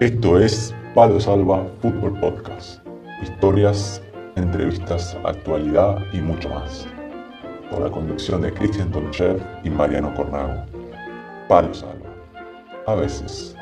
Esto es Palo Salva Fútbol Podcast. Historias, entrevistas, actualidad y mucho más. Con la conducción de Cristian Toluchev y Mariano Cornago. Palo Salva. A veces.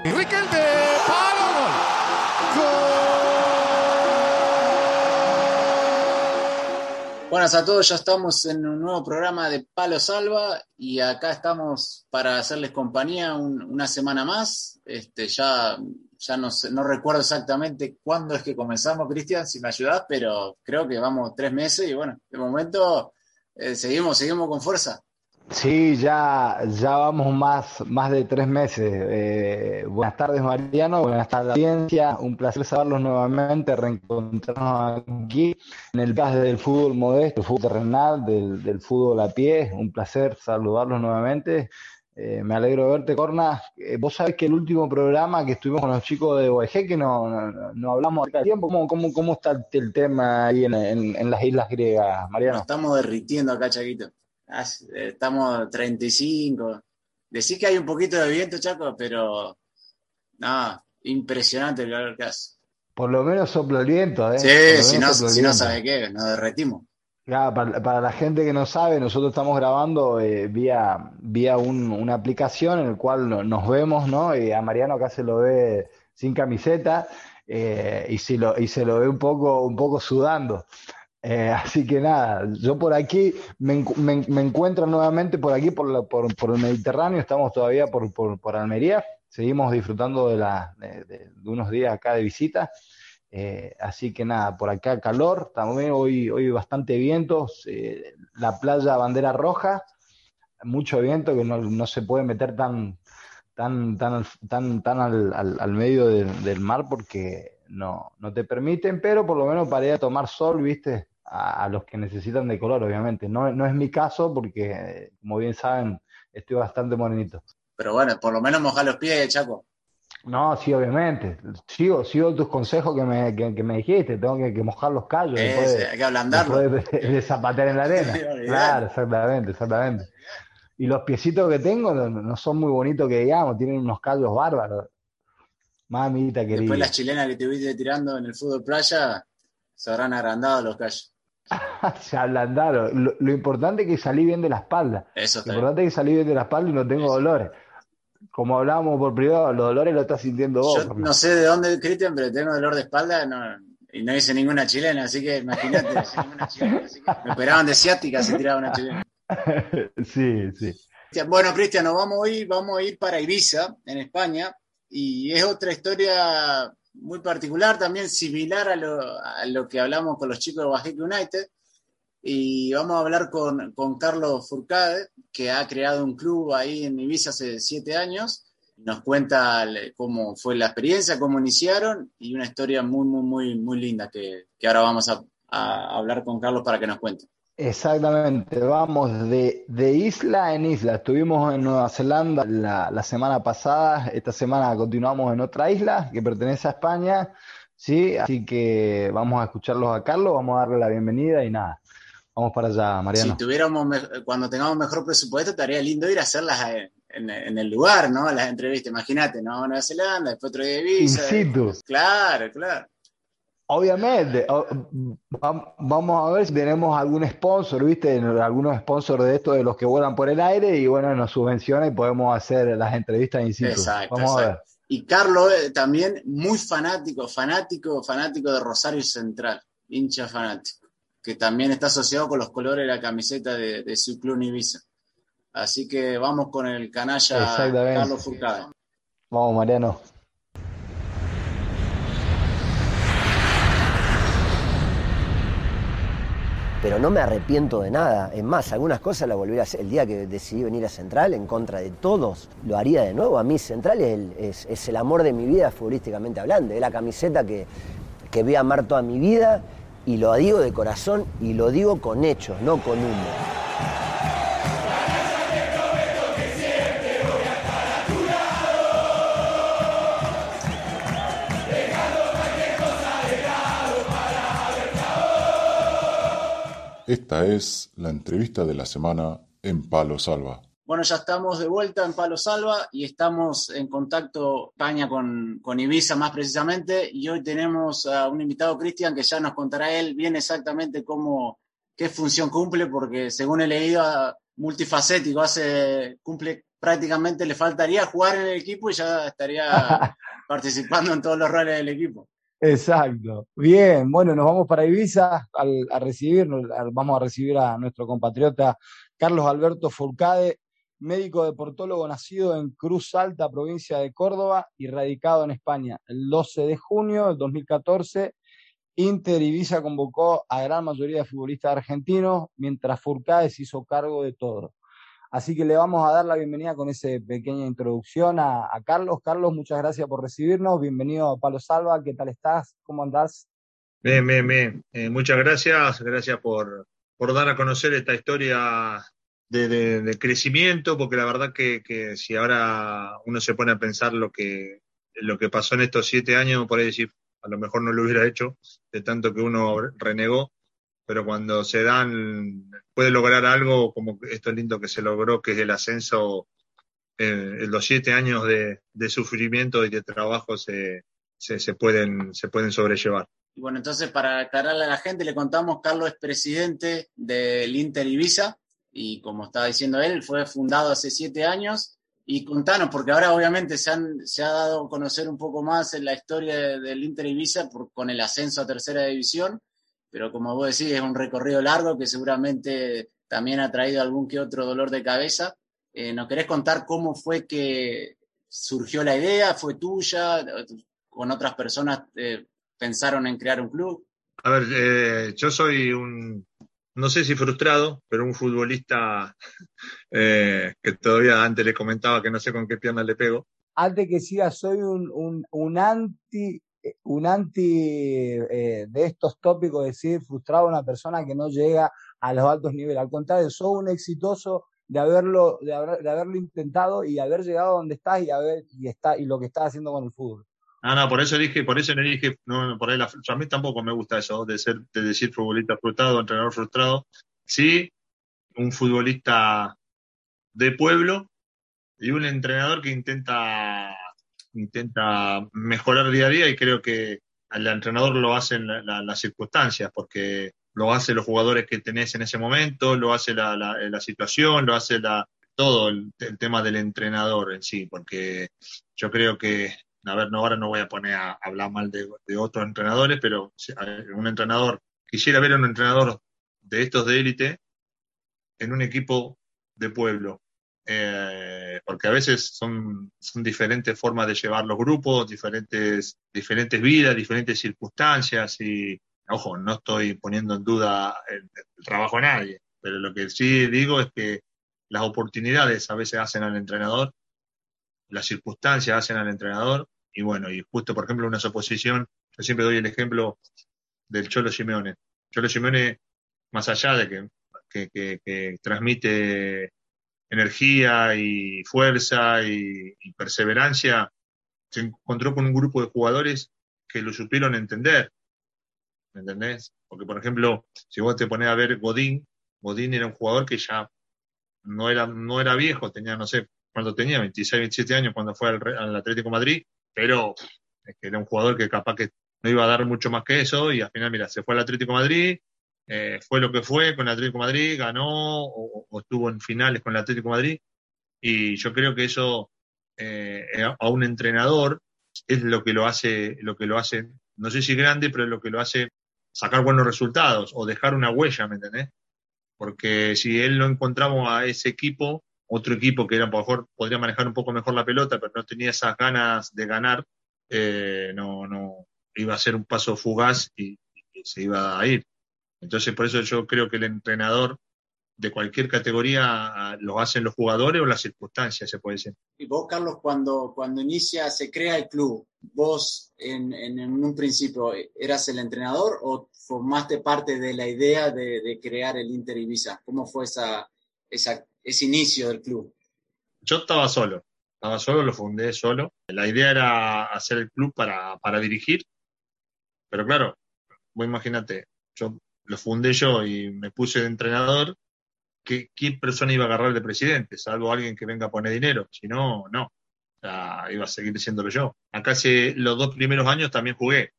Buenas a todos, ya estamos en un nuevo programa de Palo Salva y acá estamos para hacerles compañía un- una semana más. Este, ya ya no, sé- no recuerdo exactamente cuándo es que comenzamos, Cristian, si me ayudás, pero creo que vamos tres meses y bueno, de momento eh, seguimos, seguimos con fuerza. Sí, ya, ya vamos más, más de tres meses. Eh, buenas tardes, Mariano. Buenas tardes, audiencia. Un placer saludarlos nuevamente, reencontrarnos aquí en el caso del fútbol modesto, el fútbol terrenal, del fútbol a pie. Un placer saludarlos nuevamente. Eh, me alegro de verte, Corna. Eh, vos sabés que el último programa que estuvimos con los chicos de OEG, que no, no, no hablamos acerca del tiempo, ¿cómo, cómo, cómo está el, tema ahí en, en, en las islas griegas, Nos Mariano? estamos derritiendo acá, Chaquito. Eh, Estamos 35. Decís que hay un poquito de viento, Chaco, pero no, impresionante el calor que hace. Por lo menos sopla el viento, ¿eh? Sí, si no, si no viento. sabe qué, nos derretimos. Para, la gente que no sabe, nosotros estamos grabando eh, vía, vía un- una aplicación en el cual no- nos vemos, ¿no? Y a Mariano acá se lo ve sin camiseta eh, y, si lo, y se lo ve un poco, un poco sudando. Eh, así que nada, yo por aquí me, me, me encuentro nuevamente por aquí, por, la- por, por el Mediterráneo, estamos todavía por, por, por Almería, seguimos disfrutando de, la, de unos días acá de visita. Eh, así que nada, por acá calor, también hoy, hoy bastante vientos, eh, la playa bandera roja, mucho viento que no, se puede meter tan, tan, tan, tan, tan al, al- medio del, mar porque no, no te permiten, pero por lo menos para ir a tomar sol, viste, a, a los que necesitan de color, obviamente. No, no es mi caso porque, como bien saben, estoy bastante morenito. Pero bueno, por lo menos mojar los pies, Chaco. No, sí, obviamente. Sigo, sigo tus consejos que me, que, que me dijiste. Tengo que, que mojar los callos después hay que ablandarlo. después de, de zapatear en la arena. Claro, exactamente, exactamente. Y los piecitos que tengo no, no son muy bonitos que digamos, tienen unos callos bárbaros. Mamita Después querida. las chilenas que te viste tirando en el fútbol playa se habrán agrandado los callos. Se ablandaron. Lo, lo importante es que salí bien de la espalda. Eso Lo bien. importante es que salí bien de la espalda y no tengo dolores. Como hablábamos por privado, los dolores los estás sintiendo vos. Yo no sé de dónde, Cristian, pero tengo dolor de espalda no, y no hice ninguna chilena, así que imagínate. Me operaban de ciática si tiraba una chilena. Sí, sí. Bueno, Cristian, nos vamos a ir, vamos a ir para Ibiza, en España, y es otra historia muy particular, también similar a lo, a lo que hablamos con los chicos de Bajeque United. Y vamos a hablar con, con Carlos Furcade, que ha creado un club ahí en Ibiza hace siete años. Nos cuenta cómo fue la experiencia, cómo iniciaron, y una historia muy, muy, muy, muy linda que, que ahora vamos a, a hablar con Carlos para que nos cuente. Exactamente, vamos de, de isla en isla. Estuvimos en Nueva Zelanda la, la semana pasada, esta semana continuamos en otra isla que pertenece a España, ¿sí? Así que vamos a escucharlos a Carlos, vamos a darle la bienvenida y nada, vamos para allá, Mariano. Si tuviéramos, cuando tengamos mejor presupuesto, estaría lindo ir a hacerlas en, en- el lugar, ¿no? Las entrevistas, imagínate, ¿no? Nueva Zelanda, después otro día de In Ibiza. situ. Claro, claro. Obviamente, vamos a ver si tenemos algún sponsor, ¿viste? Algunos sponsors de estos de los que vuelan por el aire y bueno, nos subvenciona y podemos hacer las entrevistas in situ. Exacto, Vamos a ver. Y Carlos eh, también muy fanático, fanático, fanático de Rosario Central, hincha fanático, que también está asociado con los colores de la camiseta de, de su club Ibiza. Así que vamos con el canalla. Carlos Furcade. Vamos, Mariano. pero no me arrepiento de nada. Es más, algunas cosas las volví a hacer. El día que decidí venir a Central en contra de todos, lo haría de nuevo. A mí Central es el, es- es el amor de mi vida futbolísticamente hablando. Es la camiseta que, que voy a amar toda mi vida y lo digo de corazón y lo digo con hechos, no con humo. Esta es la entrevista de la semana en Palo Salva. Bueno, ya estamos de vuelta en Palo Salva y estamos en contacto España con, con Ibiza más precisamente y hoy tenemos a un invitado, Cristian, que ya nos contará él bien exactamente cómo, qué función cumple, porque según he leído, multifacético, hace, cumple prácticamente, le faltaría jugar en el equipo y ya estaría participando en todos los roles del equipo. Exacto. Bien, bueno, nos vamos para Ibiza al, a recibir, vamos a recibir a nuestro compatriota Carlos Alberto Fulcade, médico deportólogo nacido en Cruz Alta, provincia de Córdoba, y radicado en España. El 12 de junio del 2014, Inter Ibiza convocó a gran mayoría de futbolistas argentinos, mientras Furcade se hizo cargo de todo. Así que le vamos a dar la bienvenida con esa pequeña introducción a, Carlos. Carlos, muchas gracias por recibirnos. Bienvenido a Palo Salva. ¿Qué tal estás? ¿Cómo andás? Bien, bien, bien. Eh, muchas gracias. Gracias por, por dar a conocer esta historia de, crecimiento, porque la verdad que, si ahora uno se pone a pensar lo que, lo que pasó en estos siete años, por ahí decir, a lo mejor no lo hubiera hecho, de tanto que uno renegó, pero cuando se dan, puede lograr algo como esto lindo que se logró, que es el ascenso, eh, los siete años de, sufrimiento y de trabajo se, se, pueden, se pueden sobrellevar. Y bueno, entonces para aclararle a la gente, le contamos, Carlos es presidente del Inter Ibiza, y como estaba diciendo él, fue fundado hace siete años. Y contanos, porque ahora obviamente se, han, se ha dado a conocer un poco más en la historia del Inter Ibiza por, con el ascenso a tercera división, pero como vos decís, es un recorrido largo que seguramente también ha traído algún que otro dolor de cabeza. Eh, ¿Nos querés contar cómo fue que surgió la idea? ¿Fue tuya? ¿Con otras personas eh, pensaron en crear un club? A ver, eh, yo soy un, no sé si frustrado, pero un futbolista eh, que todavía antes le comentaba que no sé con qué pierna le pego. Antes que siga, soy un, un, anti, un anti eh, de estos tópicos, decir frustrado a una persona que no llega a los altos niveles. Al contrario, soy un exitoso de haberlo, de, haberlo intentado y haber llegado donde estás y, haber, y, está, y lo que estás haciendo con el fútbol. No, no, por eso dije, por eso le dije, no, por ahí a mí tampoco me gusta eso de ser, de decir futbolista frustrado, entrenador frustrado. Sí, un futbolista de pueblo y un entrenador que intenta, intenta mejorar día a día y creo que el entrenador lo hace en las circunstancias, porque lo hace los jugadores que tenés en ese momento, lo hace la, la, situación, lo hace la, todo el, tema del entrenador en sí, porque yo creo que a ver, no, ahora no voy a poner a, hablar mal de, otros entrenadores, pero un entrenador, quisiera ver a un entrenador de estos de élite en un equipo de pueblo, eh, porque a veces son, son, diferentes formas de llevar los grupos, diferentes, diferentes vidas, diferentes circunstancias y, ojo, no estoy poniendo en duda el, el trabajo de nadie, pero lo que sí digo es que las oportunidades a veces hacen al entrenador, las circunstancias hacen al entrenador y bueno, y justo, por ejemplo, una suposición, yo siempre doy el ejemplo del Cholo Simeone. Cholo Simeone, más allá de que, transmite energía y fuerza y, perseverancia, se encontró con un grupo de jugadores que lo supieron entender. ¿Me entendés? Porque, por ejemplo, si vos te pones a ver Godín, Godín era un jugador que ya no era, no era viejo, tenía, no sé, cuando tenía 26, 27 años, cuando fue al, al Atlético Madrid, pero era un jugador que capaz que no iba a dar mucho más que eso y al final, mira, se fue al Atlético Madrid, eh, fue lo que fue con el Atlético Madrid, ganó o, estuvo en finales con el Atlético Madrid y yo creo que eso eh, a un entrenador es lo que lo hace, lo que lo hace, no sé si grande, pero es lo que lo hace sacar buenos resultados o dejar una huella, ¿me entendés? Porque si él lo encontramos a ese equipo, otro equipo que era, por mejor, podría manejar un poco mejor la pelota, pero no tenía esas ganas de ganar, eh, no, no, iba a ser un paso fugaz y, se iba a ir. Entonces, por eso yo creo que el entrenador de cualquier categoría lo hacen los jugadores o las circunstancias, se puede decir. Y vos, Carlos, cuando, cuando inicia, se crea el club, vos en, en, un principio, ¿eras el entrenador o formaste parte de la idea de, de crear el Inter Ibiza? ¿Cómo fue esa, esa ese inicio del club? Yo estaba solo, estaba solo, lo fundé solo. La idea era hacer el club para, para dirigir, pero claro, vos imagínate, yo lo fundé yo y me puse de entrenador qué, qué persona iba a agarrar de presidente, salvo alguien que venga a poner dinero. Si no, no. O sea, iba a seguir diciéndolo yo. Acá hace los dos primeros años también jugué.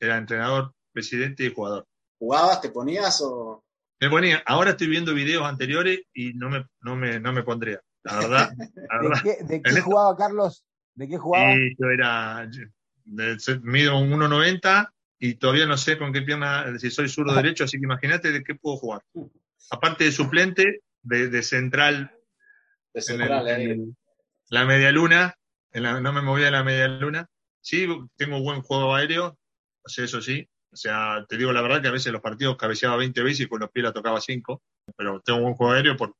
Era entrenador, presidente y jugador. ¿Jugabas, te ponías o...? Me ponía, ahora estoy viendo videos anteriores y no me, no me, no me pondría. La verdad. La ¿De verdad. qué, de qué En esto- jugaba Carlos? ¿De qué jugaba? Y yo era, de- mido un 1,90 y todavía no sé con qué pierna, si soy zurdo o derecho, así que imagínate de qué puedo jugar. Aparte de suplente, de, de central, De en, el- central, en eh. el- la media luna, en la- no me movía en la media luna. Sí, tengo buen juego aéreo, o sea, eso sí. O sea, te digo la verdad que a veces los partidos cabeceaba 20 veces y con los pies la tocaba 5, pero tengo buen juego aéreo por,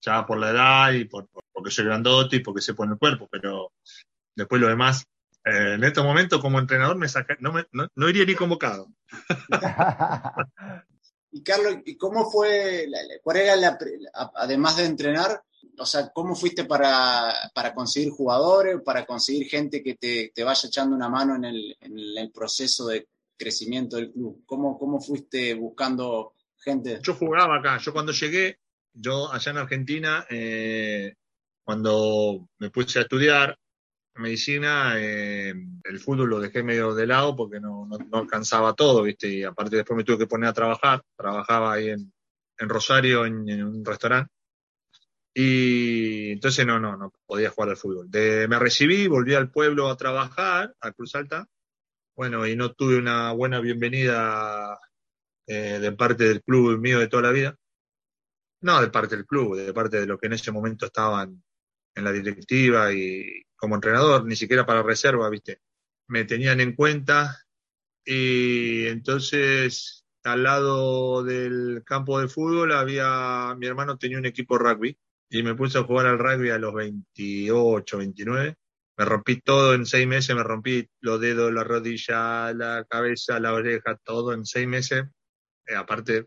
ya por la edad y por, por- porque soy grandote y porque se pone el cuerpo, pero después lo demás, eh, en estos momentos como entrenador me saca, no, me, no, no iría ni convocado. Y Carlos, ¿y cómo fue, la- cuál era la, además de entrenar, o sea, cómo fuiste para, para conseguir jugadores, para conseguir gente que te, te vaya echando una mano en el proceso de crecimiento del club? ¿Cómo, cómo fuiste buscando gente? Yo jugaba acá, yo cuando llegué, yo allá en Argentina, eh, cuando me puse a estudiar medicina, eh, el fútbol lo dejé medio de lado porque no, no, no alcanzaba todo, ¿viste? Y aparte después me tuve que poner a trabajar, trabajaba ahí en, en Rosario, en, en un restaurante. Y entonces no, no, no podía jugar al fútbol. De- me recibí, volví al pueblo a trabajar, a Cruz Alta. Bueno, y no tuve una buena bienvenida eh, de parte del club mío de toda la vida. No, de parte del club, de parte de lo que en ese momento estaban en la directiva y como entrenador, ni siquiera para reserva, ¿viste? Me tenían en cuenta y entonces al lado del campo de fútbol había, mi hermano tenía un equipo rugby y me puse a jugar al rugby a los 28, 29. Me rompí todo en seis meses, me rompí los dedos, la rodilla, la cabeza, la oreja, todo en seis meses. Eh, aparte.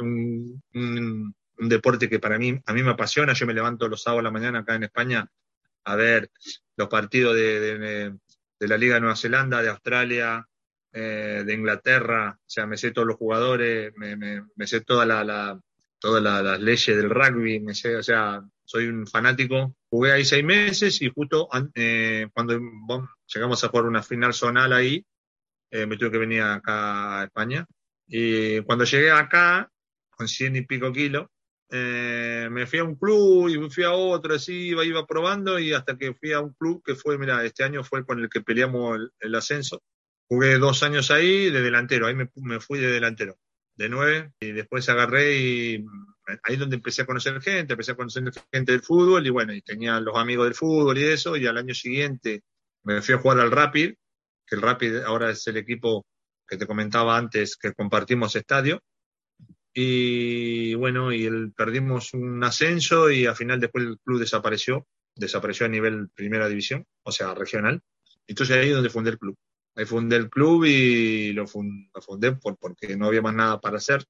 Un, deporte que para mí, a mí me apasiona. Yo me levanto los sábados a la mañana acá en España a ver los partidos de, de- la Liga de Nueva Zelanda, de Australia, eh, de Inglaterra. O sea, me sé todos los jugadores, me, sé toda la, la- todas la- las leyes del rugby, me sé, o sea, soy un fanático. Jugué ahí seis meses y justo eh, cuando llegamos a jugar una final zonal ahí, eh, me tuve que venir acá a España. Y cuando llegué acá, con cien y pico kilos, eh, me fui a un club y fui a otro, así iba, probando y hasta que fui a un club que fue, mira, este año fue con el que peleamos el, el ascenso. Jugué dos años ahí de delantero, ahí me, me fui de delantero, de nueve, y después agarré y ahí es donde empecé a conocer gente, empecé a conocer gente del fútbol y bueno, y tenía los amigos del fútbol y eso, y al año siguiente me fui a jugar al Rapid, que el Rapid ahora es el equipo que te comentaba antes que compartimos estadio. Y bueno, y el, perdimos un ascenso y al final después el club desapareció, desapareció a nivel primera división, o sea, regional. Entonces ahí es donde fundé el club. Ahí fundé el club y lo, fun- lo fundé por, porque no había más nada para hacer.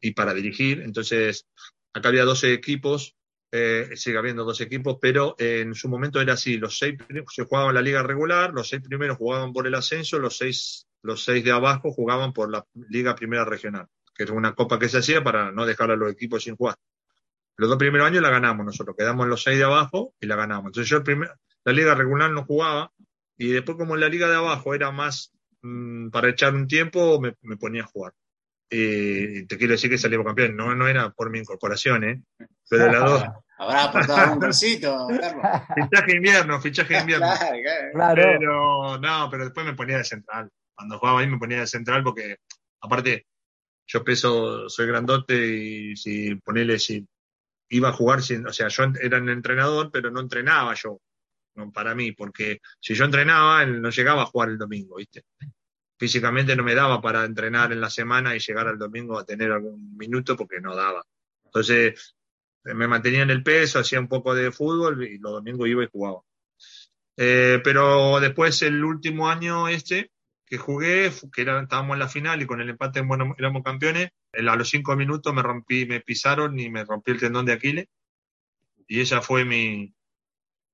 Y para dirigir. Entonces, acá había 12 equipos, eh, sigue habiendo 12 equipos, pero en su momento era así, los seis se jugaban la liga regular, los seis primeros jugaban por el ascenso, los seis, los seis de abajo jugaban por la liga primera regional, que era una copa que se hacía para no dejar a los equipos sin jugar. Los dos primeros años la ganamos nosotros, quedamos en los seis de abajo y la ganamos. Entonces yo el primer, la liga regular no jugaba y después como la liga de abajo era más mm, para echar un tiempo, me ponía a jugar. Y te quiero decir que salimos campeón, no, no era por mi incorporación, ¿eh? Pero las dos, ¿Habrá aportado un golcito, Carlos? fichaje de invierno, fichaje de invierno. Claro, claro. Claro. Pero no, pero después me ponía de central. Cuando jugaba ahí me ponía de central porque, aparte, yo peso, soy grandote y si ponele, si iba a jugar, sin, o sea, yo era el entrenador, pero no entrenaba yo, no, para mí, porque si yo entrenaba, él no llegaba a jugar el domingo, ¿viste? Físicamente no me daba para entrenar en la semana y llegar al domingo a tener algún minuto porque no daba. Entonces, me mantenía en el peso, hacía un poco de fútbol y los domingos iba y jugaba. Eh, pero después el último año este que jugué, que era, estábamos en la final y con el empate bueno, éramos campeones, a los cinco minutos me rompí, me pisaron y me rompí el tendón de Aquiles. Y esa fue mi,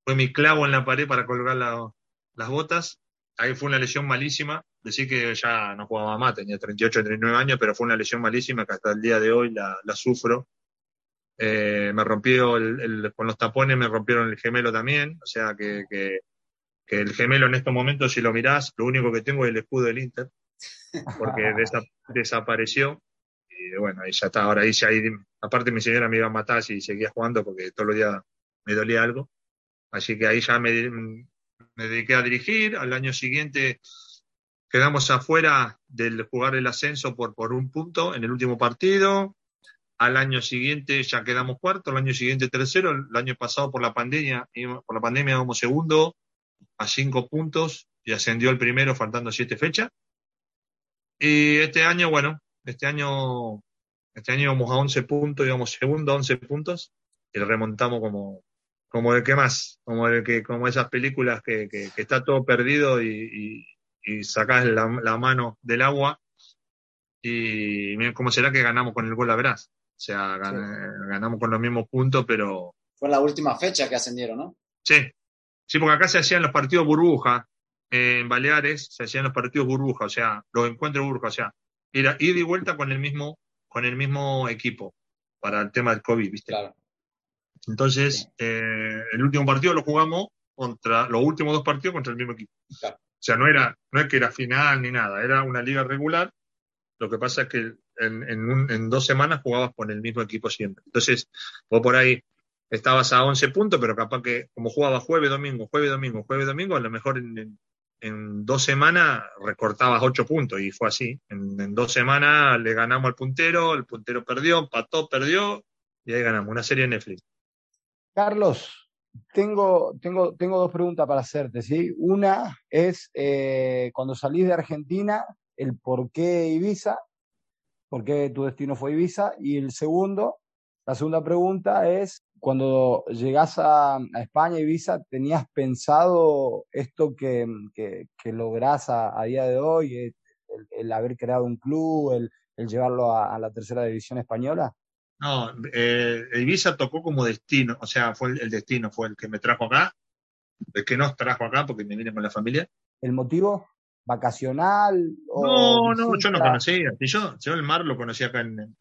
fue mi clavo en la pared para colgar la- las botas. Ahí fue una lesión malísima. Decir que ya no jugaba más, tenía 38, 39 años, pero fue una lesión malísima que hasta el día de hoy la, la sufro. Eh, me rompió el, el- con los tapones, me rompieron el gemelo también. O sea que, que, que el gemelo en estos momentos, si lo mirás, lo único que tengo es el escudo del Inter, porque desa- desapareció. Y bueno, ahí ya está. Ahora ahí ya ahí, aparte mi señora me iba a matar si seguía jugando porque todos los días me dolía algo. Así que ahí ya me, me dediqué a dirigir. Al año siguiente quedamos afuera del jugar el ascenso por, por un punto en el último partido. Al año siguiente ya quedamos cuarto, al año siguiente tercero, el año pasado por la pandemia, por la pandemia íbamos segundo a cinco puntos y ascendió el primero faltando siete fechas. Y este año, bueno, este año, este año íbamos a 11 puntos, íbamos segundo a 11 puntos y remontamos como, como el que más, como el que, como esas películas que, que, que está todo perdido y, y, y sacás la, la mano del agua y mira cómo será que ganamos con el gol a verás. O sea, gan- ganamos con los mismos puntos, pero Fue la última fecha que ascendieron, ¿no? sí, sí, porque acá se hacían los partidos burbuja, eh, en Baleares se hacían los partidos burbuja, o sea, los encuentros burbuja, o sea, ir ida y vuelta con el mismo, con el mismo equipo para el tema del COVID, ¿viste? Claro. Entonces, eh, el último partido lo jugamos contra, los últimos dos partidos contra el mismo equipo. Claro. Sea, no era, no es que era final ni nada, era una liga regular. Lo que pasa es que en, en, dos semanas jugabas con el mismo equipo siempre. Entonces, vos por ahí estabas a 11 puntos, pero capaz que como jugabas jueves, domingo, jueves, domingo, jueves, domingo, a lo mejor en, en- dos semanas recortabas 8 puntos y fue así. En, en dos semanas le ganamos al puntero, el puntero perdió, empató, perdió y ahí ganamos. Una serie de Netflix. Carlos, tengo, tengo, tengo dos preguntas para hacerte, ¿sí? Una es, eh, cuando salís de Argentina, el por qué Ibiza, por qué tu destino fue Ibiza, y el segundo, la segunda pregunta es, cuando llegás a, España, Ibiza, ¿tenías pensado esto que, que, lográs a, día de hoy, el, haber creado un club, el, llevarlo a la tercera división española? No, eh, Ibiza tocó como destino, o sea, fue el, el destino, fue el que me trajo acá, el que nos trajo acá porque me vine con la familia. ¿El motivo? ¿Vacacional? O No, no, yo no conocía. Si yo, yo el mar lo conocía acá en, en-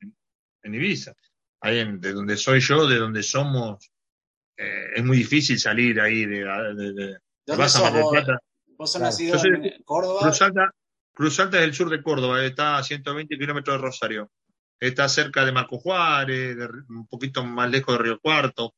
en Ibiza. Ahí en- de donde soy yo, de donde somos, eh, es muy difícil salir ahí de, de, de- de- ¿Dónde vas a sos Mar del vos? Plata. ¿Vos sos Claro. nacido en Córdoba? Cruz Alta, Cruz Alta es el sur de Córdoba, está a 120 kilómetros de Rosario. Está cerca de Marco Juárez, de- un poquito más lejos de Río Cuarto.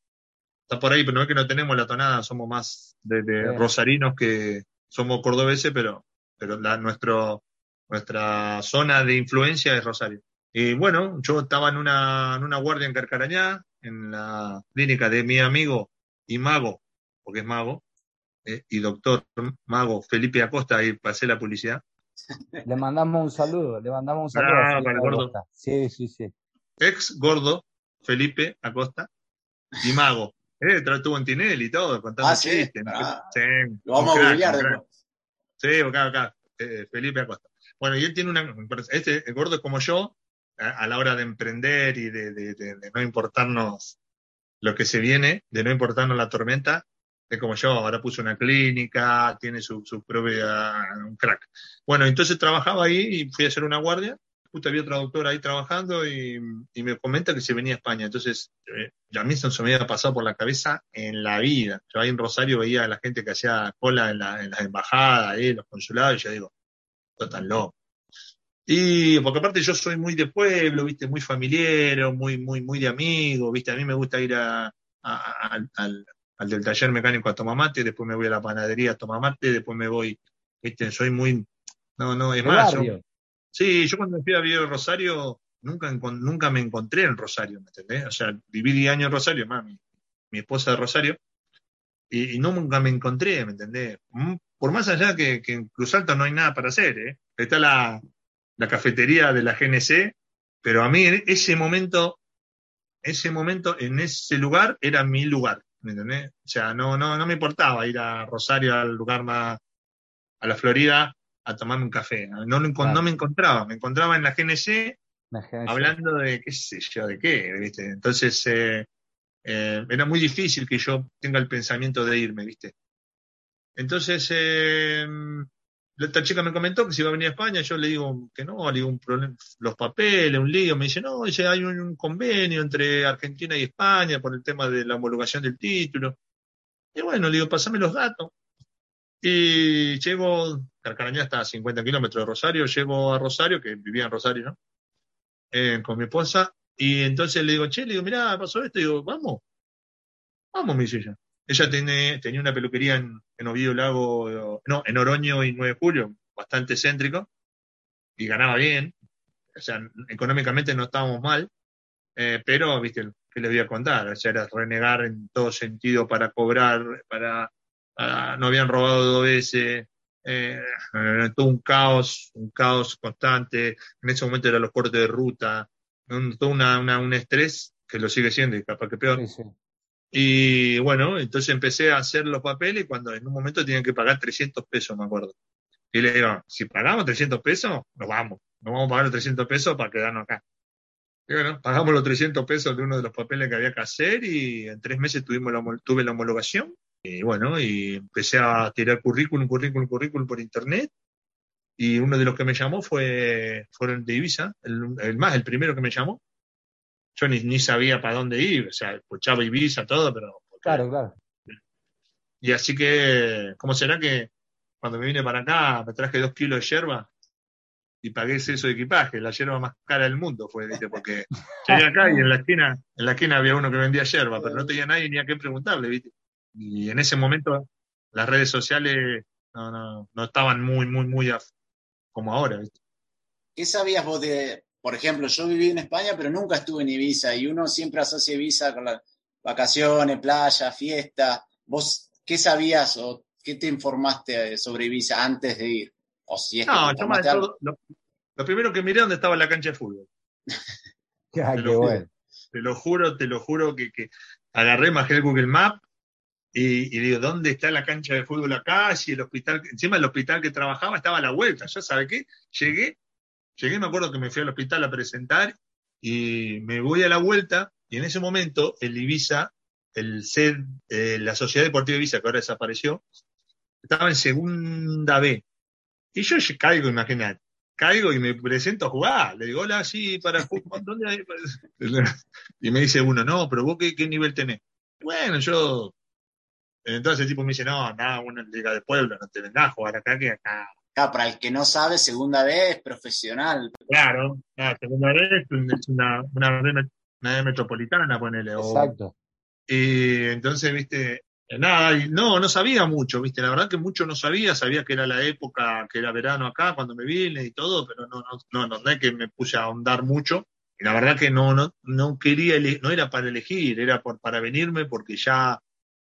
Está por ahí, pero no es que no tenemos la tonada, somos más de, de rosarinos que somos cordobeses, pero, pero la, nuestro, nuestra zona de influencia es Rosario. Y bueno, yo estaba en una, en una guardia en Carcarañá, en la clínica de mi amigo y mago, porque es mago, eh, y doctor mago Felipe Acosta, y pasé la publicidad. Le mandamos un saludo, le mandamos un saludo. Ah, para el gordo. Acosta. Sí, sí, sí. ex gordo Felipe Acosta y mago. Eh, estuvo en Tinelli y todo, contando Ah, ¿sí? chistes. Ah. Sí, Lo vamos un a crack, googlear crack. después. Sí, acá, acá, eh, Felipe Acosta. Bueno, y él tiene una. Este el gordo es como yo, a, a la hora de emprender y de, de- de- de no importarnos lo que se viene, de no importarnos la tormenta, es como yo, ahora puso una clínica, tiene su, su propia. un crack. Bueno, entonces trabajaba ahí y fui a hacer una guardia. Justo había otra doctora ahí trabajando y, y me comenta que se venía a España. Entonces, eh, a mí eso se me había pasado por la cabeza en la vida. Yo ahí en Rosario veía a la gente que hacía cola en, la- en las embajadas, en los consulados, y yo digo, esto tan loco. Y porque aparte yo soy muy de pueblo, viste, muy familiar, muy, muy, muy de amigo, viste, a mí me gusta ir a- al, al- del taller mecánico a tomar mate, después me voy a la panadería a tomar mate, después me voy, viste, soy muy, no, no, es más, yo-. Sí, yo cuando fui a vivir en Rosario, nunca, nunca me encontré en Rosario, ¿me entendés? O sea, viví 10 años en Rosario, mami, mi esposa de Rosario, y, y nunca me encontré, ¿me entendés? Mm, Por más allá que, que en Cruz Alta no hay nada para hacer, ¿eh? Está la, la cafetería de la GNC, pero a mí en ese momento, ese momento, en ese lugar, era mi lugar, ¿me entendés? O sea, no, no, no me importaba ir a Rosario, al lugar más, a la Florida, a tomarme un café. No, no, lo encon- Claro. no me encontraba, me encontraba en la GNC hablando de qué sé yo, de qué, ¿viste? Entonces, eh, eh, era muy difícil que yo tenga el pensamiento de irme, ¿viste? Entonces, eh, esta chica me comentó que si iba a venir a España, yo le digo que no, le digo problema, los papeles, un lío, me dice, no, dice, hay un, un, convenio entre Argentina y España por el tema de la homologación del título. Y bueno, le digo, pasame los datos. Y llego, Carcarañá está a 50 kilómetros de Rosario, llego a Rosario, que vivía en Rosario, ¿no? Eh, con mi esposa, y entonces le digo, che, le digo, mirá, pasó esto, y digo, vamos, vamos, me dice ella. Ella tiene, tenía una peluquería en, en Oviedo Lago, no, en Oroño y 9 de Julio, bastante céntrico, y ganaba bien, o sea, económicamente no estábamos mal, eh, pero, viste, ¿qué le voy a contar? O sea, era renegar en todo sentido para cobrar, para, no habían robado dos veces, eh, todo un caos, un caos constante, en ese momento eran los cortes de ruta, todo una, una, un estrés que lo sigue siendo y capaz que peor. Sí, sí. Y bueno, entonces empecé a hacer los papeles cuando en un momento tenían que pagar 300 pesos, me acuerdo. Y le digo, si pagamos 300 pesos, nos vamos. Nos vamos a pagar los 300 pesos para quedarnos acá. Y bueno, pagamos los 300 pesos de uno de los papeles que había que hacer y en tres meses tuvimos la, tuve la homologación. Y bueno, y empecé a tirar currículum, currículum, currículum por internet. Y uno de los que me llamó fue, fueron de Ibiza, el, el más, el primero que me llamó yo ni, ni, sabía para dónde ir, o sea, escuchaba Ibiza, todo, pero... Claro, claro. Y así que, ¿cómo será que cuando me vine para acá me traje dos kilos de yerba y pagué ese de equipaje? La yerba más cara del mundo fue, ¿viste? Porque llegué acá y en la esquina, en la esquina había uno que vendía yerba, pero no tenía nadie ni a qué preguntarle, ¿viste? Y en ese momento las redes sociales no, no, no estaban muy, muy, muy como ahora, ¿viste? ¿Qué sabías vos de, por ejemplo, yo viví en España, pero nunca estuve en Ibiza y uno siempre asocia Ibiza con las vacaciones, playa, fiesta. ¿Vos qué sabías o qué te informaste sobre Ibiza antes de ir? O si es no, yo más todo, lo, lo, primero que miré dónde estaba la cancha de fútbol. ah, te, qué lo bueno. te lo juro, te lo juro que, que agarré, bajé el Google Map y, y, digo, ¿dónde está la cancha de fútbol acá? Si el hospital, encima el hospital que trabajaba estaba a la vuelta. ¿Ya sabe qué? Llegué, Llegué, me acuerdo que me fui al hospital a presentar y me voy a la vuelta y en ese momento el Ibiza, el SED, eh, la Sociedad Deportiva Ibiza, que ahora desapareció, estaba en segunda B. Y yo caigo, imagínate, caigo y me presento a jugar. Le digo, hola, sí, para jugar, ¿dónde hay? Y me dice uno, no, pero vos qué, qué nivel tenés. Bueno, yo... Entonces el tipo me dice, no, nada, una liga de pueblo, no te vendás a jugar acá, que acá Claro, para el que no sabe, segunda vez es profesional. Claro, la segunda vez es una, una, una metropolitana, ponele. Exacto. O, y entonces, viste, nada, y no, no sabía mucho, viste, la verdad que mucho no sabía, sabía que era la época, que era verano acá cuando me vine y todo, pero no, no, no, no, no es que me puse a ahondar mucho. Y la verdad que no, no, no quería, no era para elegir, era por, para venirme porque ya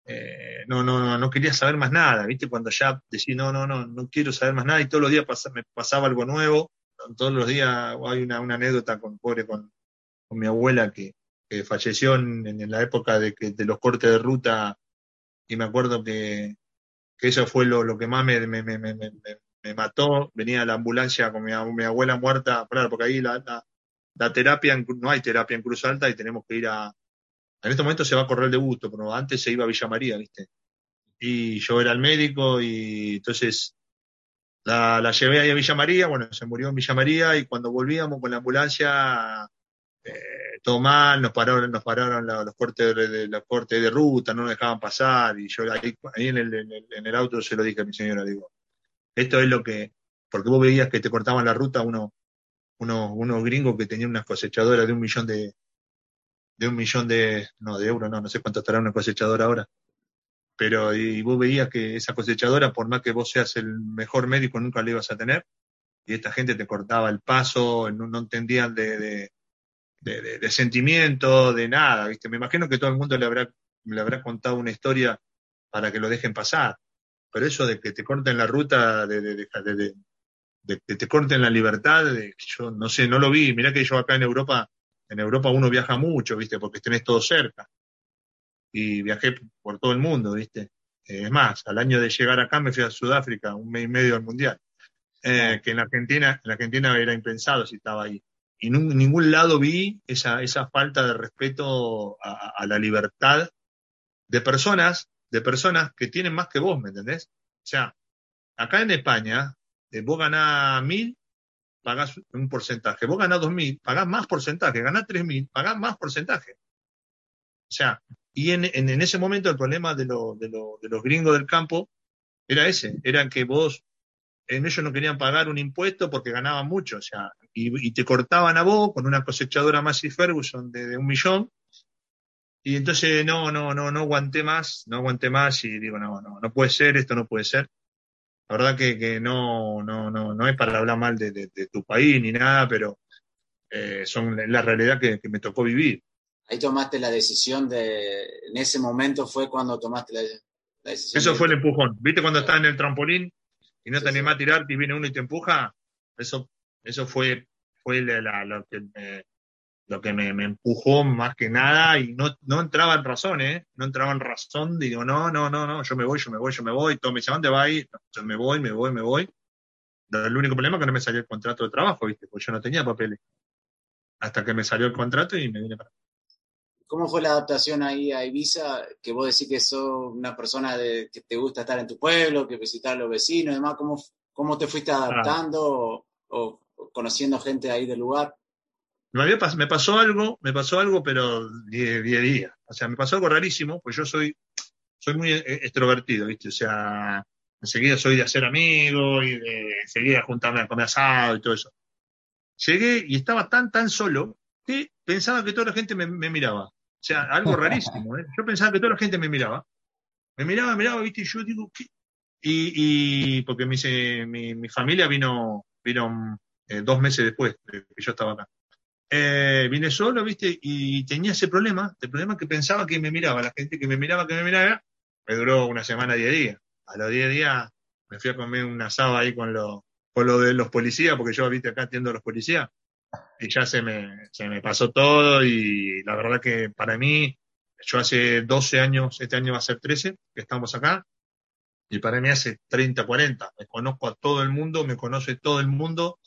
eh, no, no, no quería saber más nada, ¿viste? Cuando ya decía, no, no, no, no quiero saber más nada y todos los días me pasaba algo nuevo, todos los días hay una, anécdota con, pobre, con, mi abuela que, falleció en, la época de, los cortes de ruta y me acuerdo que, eso fue lo, que más me, mató, venía la ambulancia con mi, abuela muerta, claro, porque ahí la, terapia, no hay terapia en Cruz Alta y tenemos que ir a, en este momento se va a correr el debuto, pero antes se iba a Villa María, ¿viste? Y yo era el médico y entonces la, la llevé ahí a Villa María, bueno, se murió en Villa María y cuando volvíamos con la ambulancia, eh, todo mal, nos pararon, nos pararon los, los cortes de, de, los cortes de ruta, no nos dejaban pasar y yo ahí, en el auto se lo dije a mi señora, digo, esto es lo que, porque vos veías que te cortaban la ruta uno, uno, unos gringos que tenían unas cosechadoras de un millón de, de un millón de, no, de euros, no, no sé cuánto estará una cosechadora ahora. Pero y vos veías que esa cosechadora, por más que vos seas el mejor médico, nunca la ibas a tener. Y esta gente te cortaba el paso, no, no entendían de, de, de, sentimiento, de nada, ¿viste? Me imagino que todo el mundo le habrá, le habrá contado una historia para que lo dejen pasar. Pero eso de que te corten la ruta, de, que te corten la libertad, yo no sé, no lo vi. Mirá que yo acá en Europa en Europa uno viaja mucho, ¿viste? Porque tenés todo cerca. Y viajé por todo el mundo, ¿viste? Es más, al año de llegar acá me fui a Sudáfrica, un mes y medio al Mundial. Eh, que en la Argentina, en la Argentina era impensado si estaba ahí. Y en ningún lado vi esa, esa falta de respeto a, a, la libertad de personas, de personas que tienen más que vos, ¿me entendés? O sea, acá en España, eh, vos ganás mil, pagás un porcentaje. Vos ganás dos mil, pagás más porcentaje. Ganás tres mil, pagás más porcentaje. O sea, y en, en, ese momento el problema de, lo, de, lo, de, los gringos del campo era ese, era que vos, en ellos no querían pagar un impuesto porque ganaban mucho, o sea, y, te cortaban a vos con una cosechadora Massey Ferguson de, de, un millón, y entonces no, no, no, no aguanté más, no aguanté más y digo, no, no, no puede ser, esto no puede ser. La verdad que, que no, no, no, no es para hablar mal de, de, de tu país ni nada, pero eh, son la realidad que, que me tocó vivir ahí tomaste la decisión de, en ese momento fue cuando tomaste la, decisión. Eso fue el empujón. ¿Viste cuando estás en el trampolín y no te animás a tirarte y viene uno y te empuja? Eso, eso fue, fue la, lo que, me, lo que me, me, empujó más que nada y no, no entraba en razón, ¿eh? No entraba en razón. Digo, no, no, no, no, yo me voy, yo me voy, yo me voy. Todo me dice, ¿dónde va a ir? yo me voy, me voy, me voy. El único problema es que no me salió el contrato de trabajo, ¿viste? Porque yo no tenía papeles. Hasta que me salió el contrato y me vine para ¿Cómo fue la adaptación ahí a Ibiza? Que vos decís que sos una persona de, que te gusta estar en tu pueblo, que visitar a los vecinos, demás. ¿Cómo, cómo te fuiste adaptando o, conociendo gente ahí del lugar? Me, me pasó algo, me pasó algo, pero día a día. O sea, me pasó algo rarísimo, pues yo soy, soy muy eh, extrovertido, ¿viste? O sea, enseguida soy de hacer amigos y de enseguida juntarme a comer asado y todo eso. Llegué y estaba tan, tan solo que pensaba que toda la gente me miraba. O sea, algo rarísimo. ¿eh? Yo pensaba que toda la gente me miraba. Me miraba, miraba, ¿viste? Y yo digo, ¿qué? Y, porque mi, familia vino, vino eh, dos meses después de que yo estaba acá. Eh, solo, ¿viste? Y tenía ese problema, el problema que pensaba que me miraba, la gente que me miraba, que me miraba, me duró una semana, diez días. A los diez días me fui a comer un asado ahí con lo, con lo de los policías, porque yo, viste, acá atiendo a los policías y ya se me, se me pasó todo y la verdad que para mí, yo hace 12 años, este año va a ser 13, que estamos acá, y para mí hace 30, 40, me conozco a todo el mundo, me conoce todo el mundo,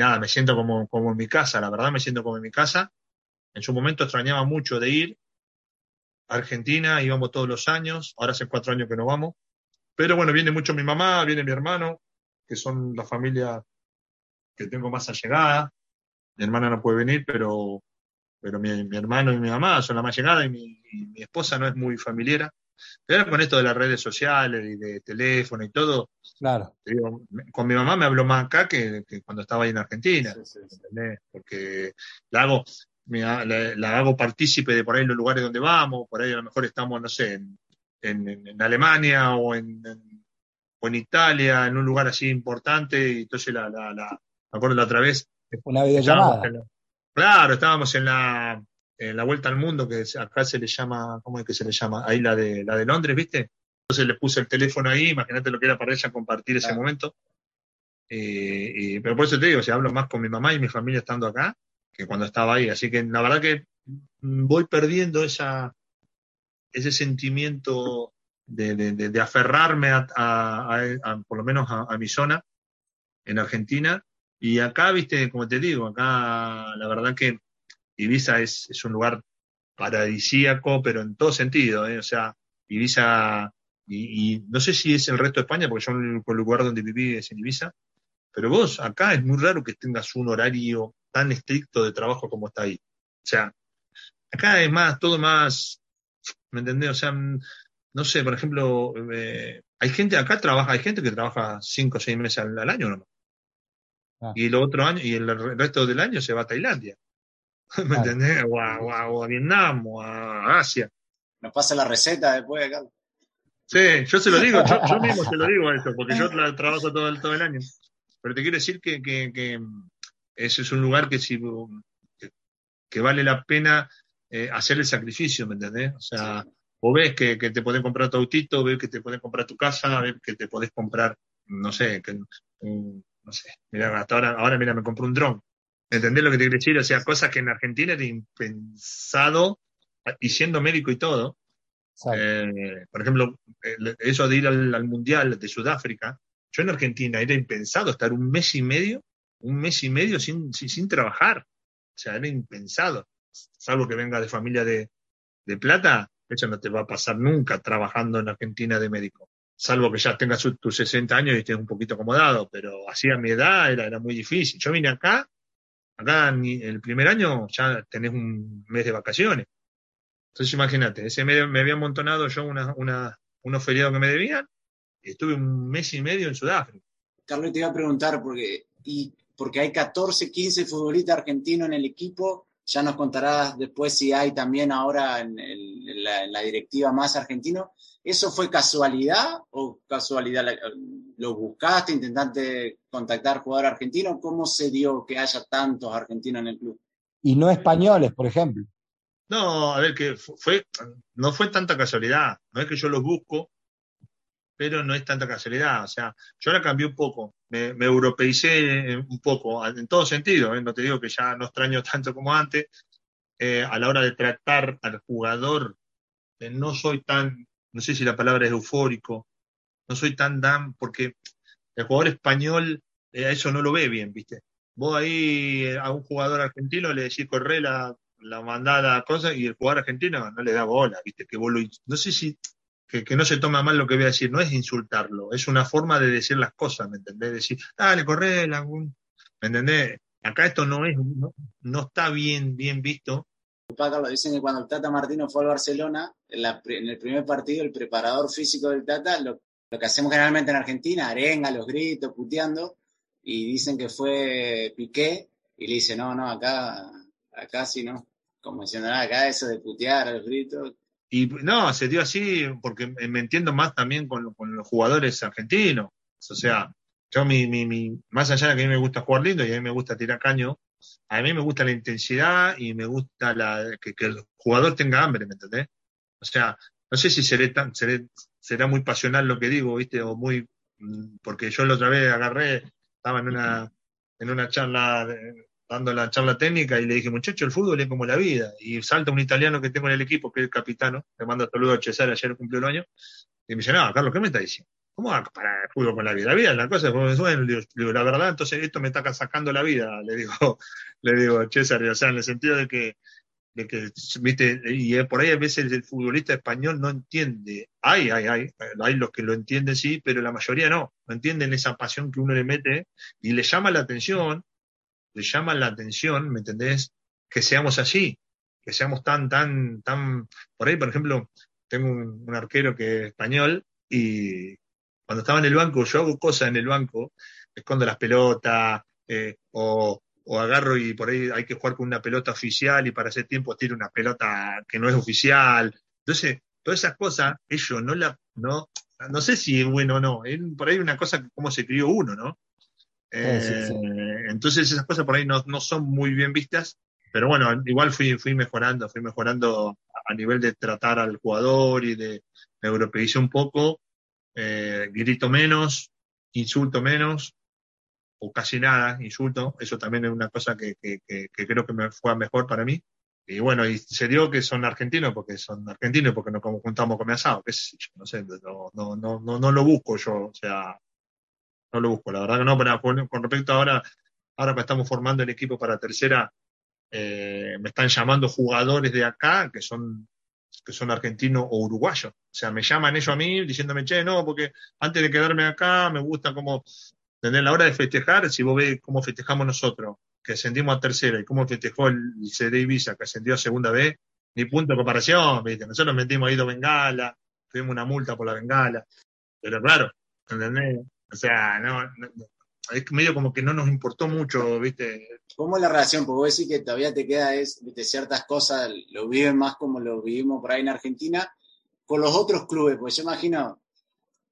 nada, me siento como, como en mi casa, la verdad me siento como en mi casa. En su momento extrañaba mucho de ir a Argentina, íbamos todos los años, ahora hace cuatro años que no vamos, pero bueno, viene mucho mi mamá, viene mi hermano, que son la familia que tengo más allegada, mi hermana no puede venir, pero, pero mi, hermano y mi mamá son la más llegada y mi, esposa no es muy familiar. Pero con esto de las redes sociales y de teléfono y todo, claro. con mi mamá me habló más acá que, cuando estaba ahí en Argentina, porque la hago, la, hago partícipe de por ahí los lugares donde vamos, por ahí a lo mejor estamos, no sé, en, en, Alemania o en, o en Italia, en un lugar así importante, y entonces la, la, la, me acuerdo la otra vez, una videollamada. claro, estábamos en la, en la vuelta al mundo, que acá se le llama, ¿cómo es que se le llama? Ahí la de, la de Londres, ¿viste? Entonces le puse el teléfono ahí, imagínate lo que era para ella compartir ese momento. Eh, pero por eso te digo, si hablo más con mi mamá y mi familia estando acá que cuando estaba ahí. Así que la verdad que voy perdiendo esa, ese sentimiento de, de, aferrarme a, a, por lo menos a, mi zona en Argentina y acá, viste, como te digo, acá la verdad que Ibiza es, es un lugar paradisíaco, pero en todo sentido, ¿eh? o sea, Ibiza, y, y, no sé si es el resto de España, porque yo el, el lugar donde viví es en Ibiza, pero vos acá es muy raro que tengas un horario tan estricto de trabajo como está ahí. O sea, acá es más, todo más, ¿me entendés? O sea, no sé, por ejemplo, eh, hay gente acá trabaja, hay gente que trabaja cinco o seis meses al, al año, ¿no? Ah. Y el otro año, y el resto del año se va a Tailandia. ¿Me entendés? O a, Vietnam, o a Asia. Nos pasa la receta después, acá. Sí, yo se lo digo, yo, mismo se lo digo a eso, porque yo trabajo todo el, todo el año. Pero te quiero decir que, que, que ese es un lugar que, si, que, vale la pena eh, hacer el sacrificio, ¿me entendés? O sea, vos ves que, que, te pueden comprar tu autito, ves que te pueden comprar tu casa, ves que te podés comprar, no sé, que, no sé, mira, hasta ahora, ahora mira, me compré un dron. ¿Entendés lo que te quiero decir? O sea, cosas que en Argentina era impensado, y siendo médico y todo. Eh, por ejemplo, eso de ir al, Mundial de Sudáfrica, yo en Argentina era impensado estar un mes y medio, un mes y medio sin, sin, trabajar. O sea, era impensado. Salvo que venga de familia de, de plata, eso no te va a pasar nunca trabajando en Argentina de médico. salvo que ya tengas tus 60 años y estés un poquito acomodado, pero así a mi edad era, era muy difícil. Yo vine acá, acá el primer año ya tenés un mes de vacaciones. Entonces imagínate, ese mes me había amontonado yo una, una, unos feriados que me debían y estuve un mes y medio en Sudáfrica. Carlos, te iba a preguntar, porque, y, porque hay 14, 15 futbolistas argentinos en el equipo, ya nos contarás después si hay también ahora en, la, en la, directiva más argentino. ¿Eso fue casualidad o casualidad? ¿Lo buscaste, intentaste contactar jugador argentino? ¿Cómo se dio que haya tantos argentinos en el club? Y no españoles, por ejemplo. No, a ver, que fue, no fue tanta casualidad. No es que yo los busco, pero no es tanta casualidad. O sea, yo ahora cambié un poco, me, me europeicé un poco, en todo sentido. ¿eh? No te digo que ya no extraño tanto como antes. Eh, a la hora de tratar al jugador, eh, no soy tan no sé si la palabra es eufórico, no soy tan dan, porque el jugador español eh, a eso no lo ve bien, ¿viste? Vos ahí eh, a un jugador argentino le decís corre la, la mandada cosa y el jugador argentino no le da bola, ¿viste? Que vos lo, no sé si, que, que, no se toma mal lo que voy a decir, no es insultarlo, es una forma de decir las cosas, ¿me entendés? Decir, dale, corre, ¿me entendés? Acá esto no es, no, no está bien, bien visto lo dicen que cuando el Tata Martino fue al Barcelona, en, el primer partido, el preparador físico del Tata, lo, que hacemos generalmente en Argentina, arenga, los gritos, puteando, y dicen que fue Piqué, y le dice, no, no, acá, acá sí no, como diciendo, acá eso de putear a los gritos. Y no, se dio así porque me entiendo más también con, los jugadores argentinos. O sea, yo mi, mi, más allá de que a mí me gusta jugar lindo y a mí me gusta tirar caño, a mí me gusta la intensidad y me gusta que, el jugador tenga hambre, ¿me entendés? O sea, no sé si seré tan, seré, será muy pasional lo que digo, ¿viste? O muy, mm, porque yo la otra vez agarré, estaba en una, en una charla, dando la charla técnica y le dije, muchacho, el fútbol es como la vida. Y salta un italiano que tengo en el equipo, que es el capitano, le mando saludo a Cesare, ayer cumplió el año, y me dice, no, Carlos, ¿qué me está diciendo? ¿Cómo va el fútbol con la vida? La vida, la cosa es bueno, digo, la verdad, entonces esto me está sacando la vida, le digo, le digo, César, o sea, en el sentido de que, de que, viste, y por ahí a veces el futbolista español no entiende, hay, hay, hay, hay los que lo entienden sí, pero la mayoría no, no entienden esa pasión que uno le mete y le llama la atención, le llama la atención, ¿me entendés? Que seamos así, que seamos tan, tan, tan, por ahí, por ejemplo, tengo un arquero que es español y cuando estaba en el banco, yo hago cosas en el banco, escondo las pelotas, eh, o, agarro y por ahí hay que jugar con una pelota oficial y para ese tiempo tiro una pelota que no es oficial. Entonces, todas esas cosas, ellos no la, no, no sé si es bueno o no, es por ahí una cosa como se crió uno, ¿no? Eh, entonces esas cosas por ahí no, no, son muy bien vistas, pero bueno, igual fui, fui mejorando, fui mejorando a nivel de tratar al jugador y de me europeicé un poco eh, grito menos, insulto menos, o casi nada, insulto, eso también es una cosa que, creo que me fue mejor para mí. Y bueno, y se dio que son argentinos porque son argentinos, porque nos juntamos con asado, qué sé no sé, no, no, no, no, lo busco yo, o sea, no lo busco, la verdad que no, pero con respecto ahora, ahora que estamos formando el equipo para tercera, eh, me están llamando jugadores de acá que son que son argentinos o uruguayos. O sea, me llaman ellos a mí diciéndome, che, no, porque antes de quedarme acá me gusta como tener la hora de festejar, si vos ves cómo festejamos nosotros, que ascendimos a tercera, y cómo festejó el CD Ibiza, que ascendió a segunda vez, ni punto de comparación, ¿viste? Nosotros metimos ahí dos bengalas, tuvimos una multa por la bengala, pero claro, ¿entendés? O sea, no, no, es medio como que no nos importó mucho, ¿viste? ¿Cómo es la relación? Porque vos decís que todavía te queda es, ¿viste? ciertas cosas, lo viven más como lo vivimos por ahí en Argentina, con los otros clubes, pues yo imagino,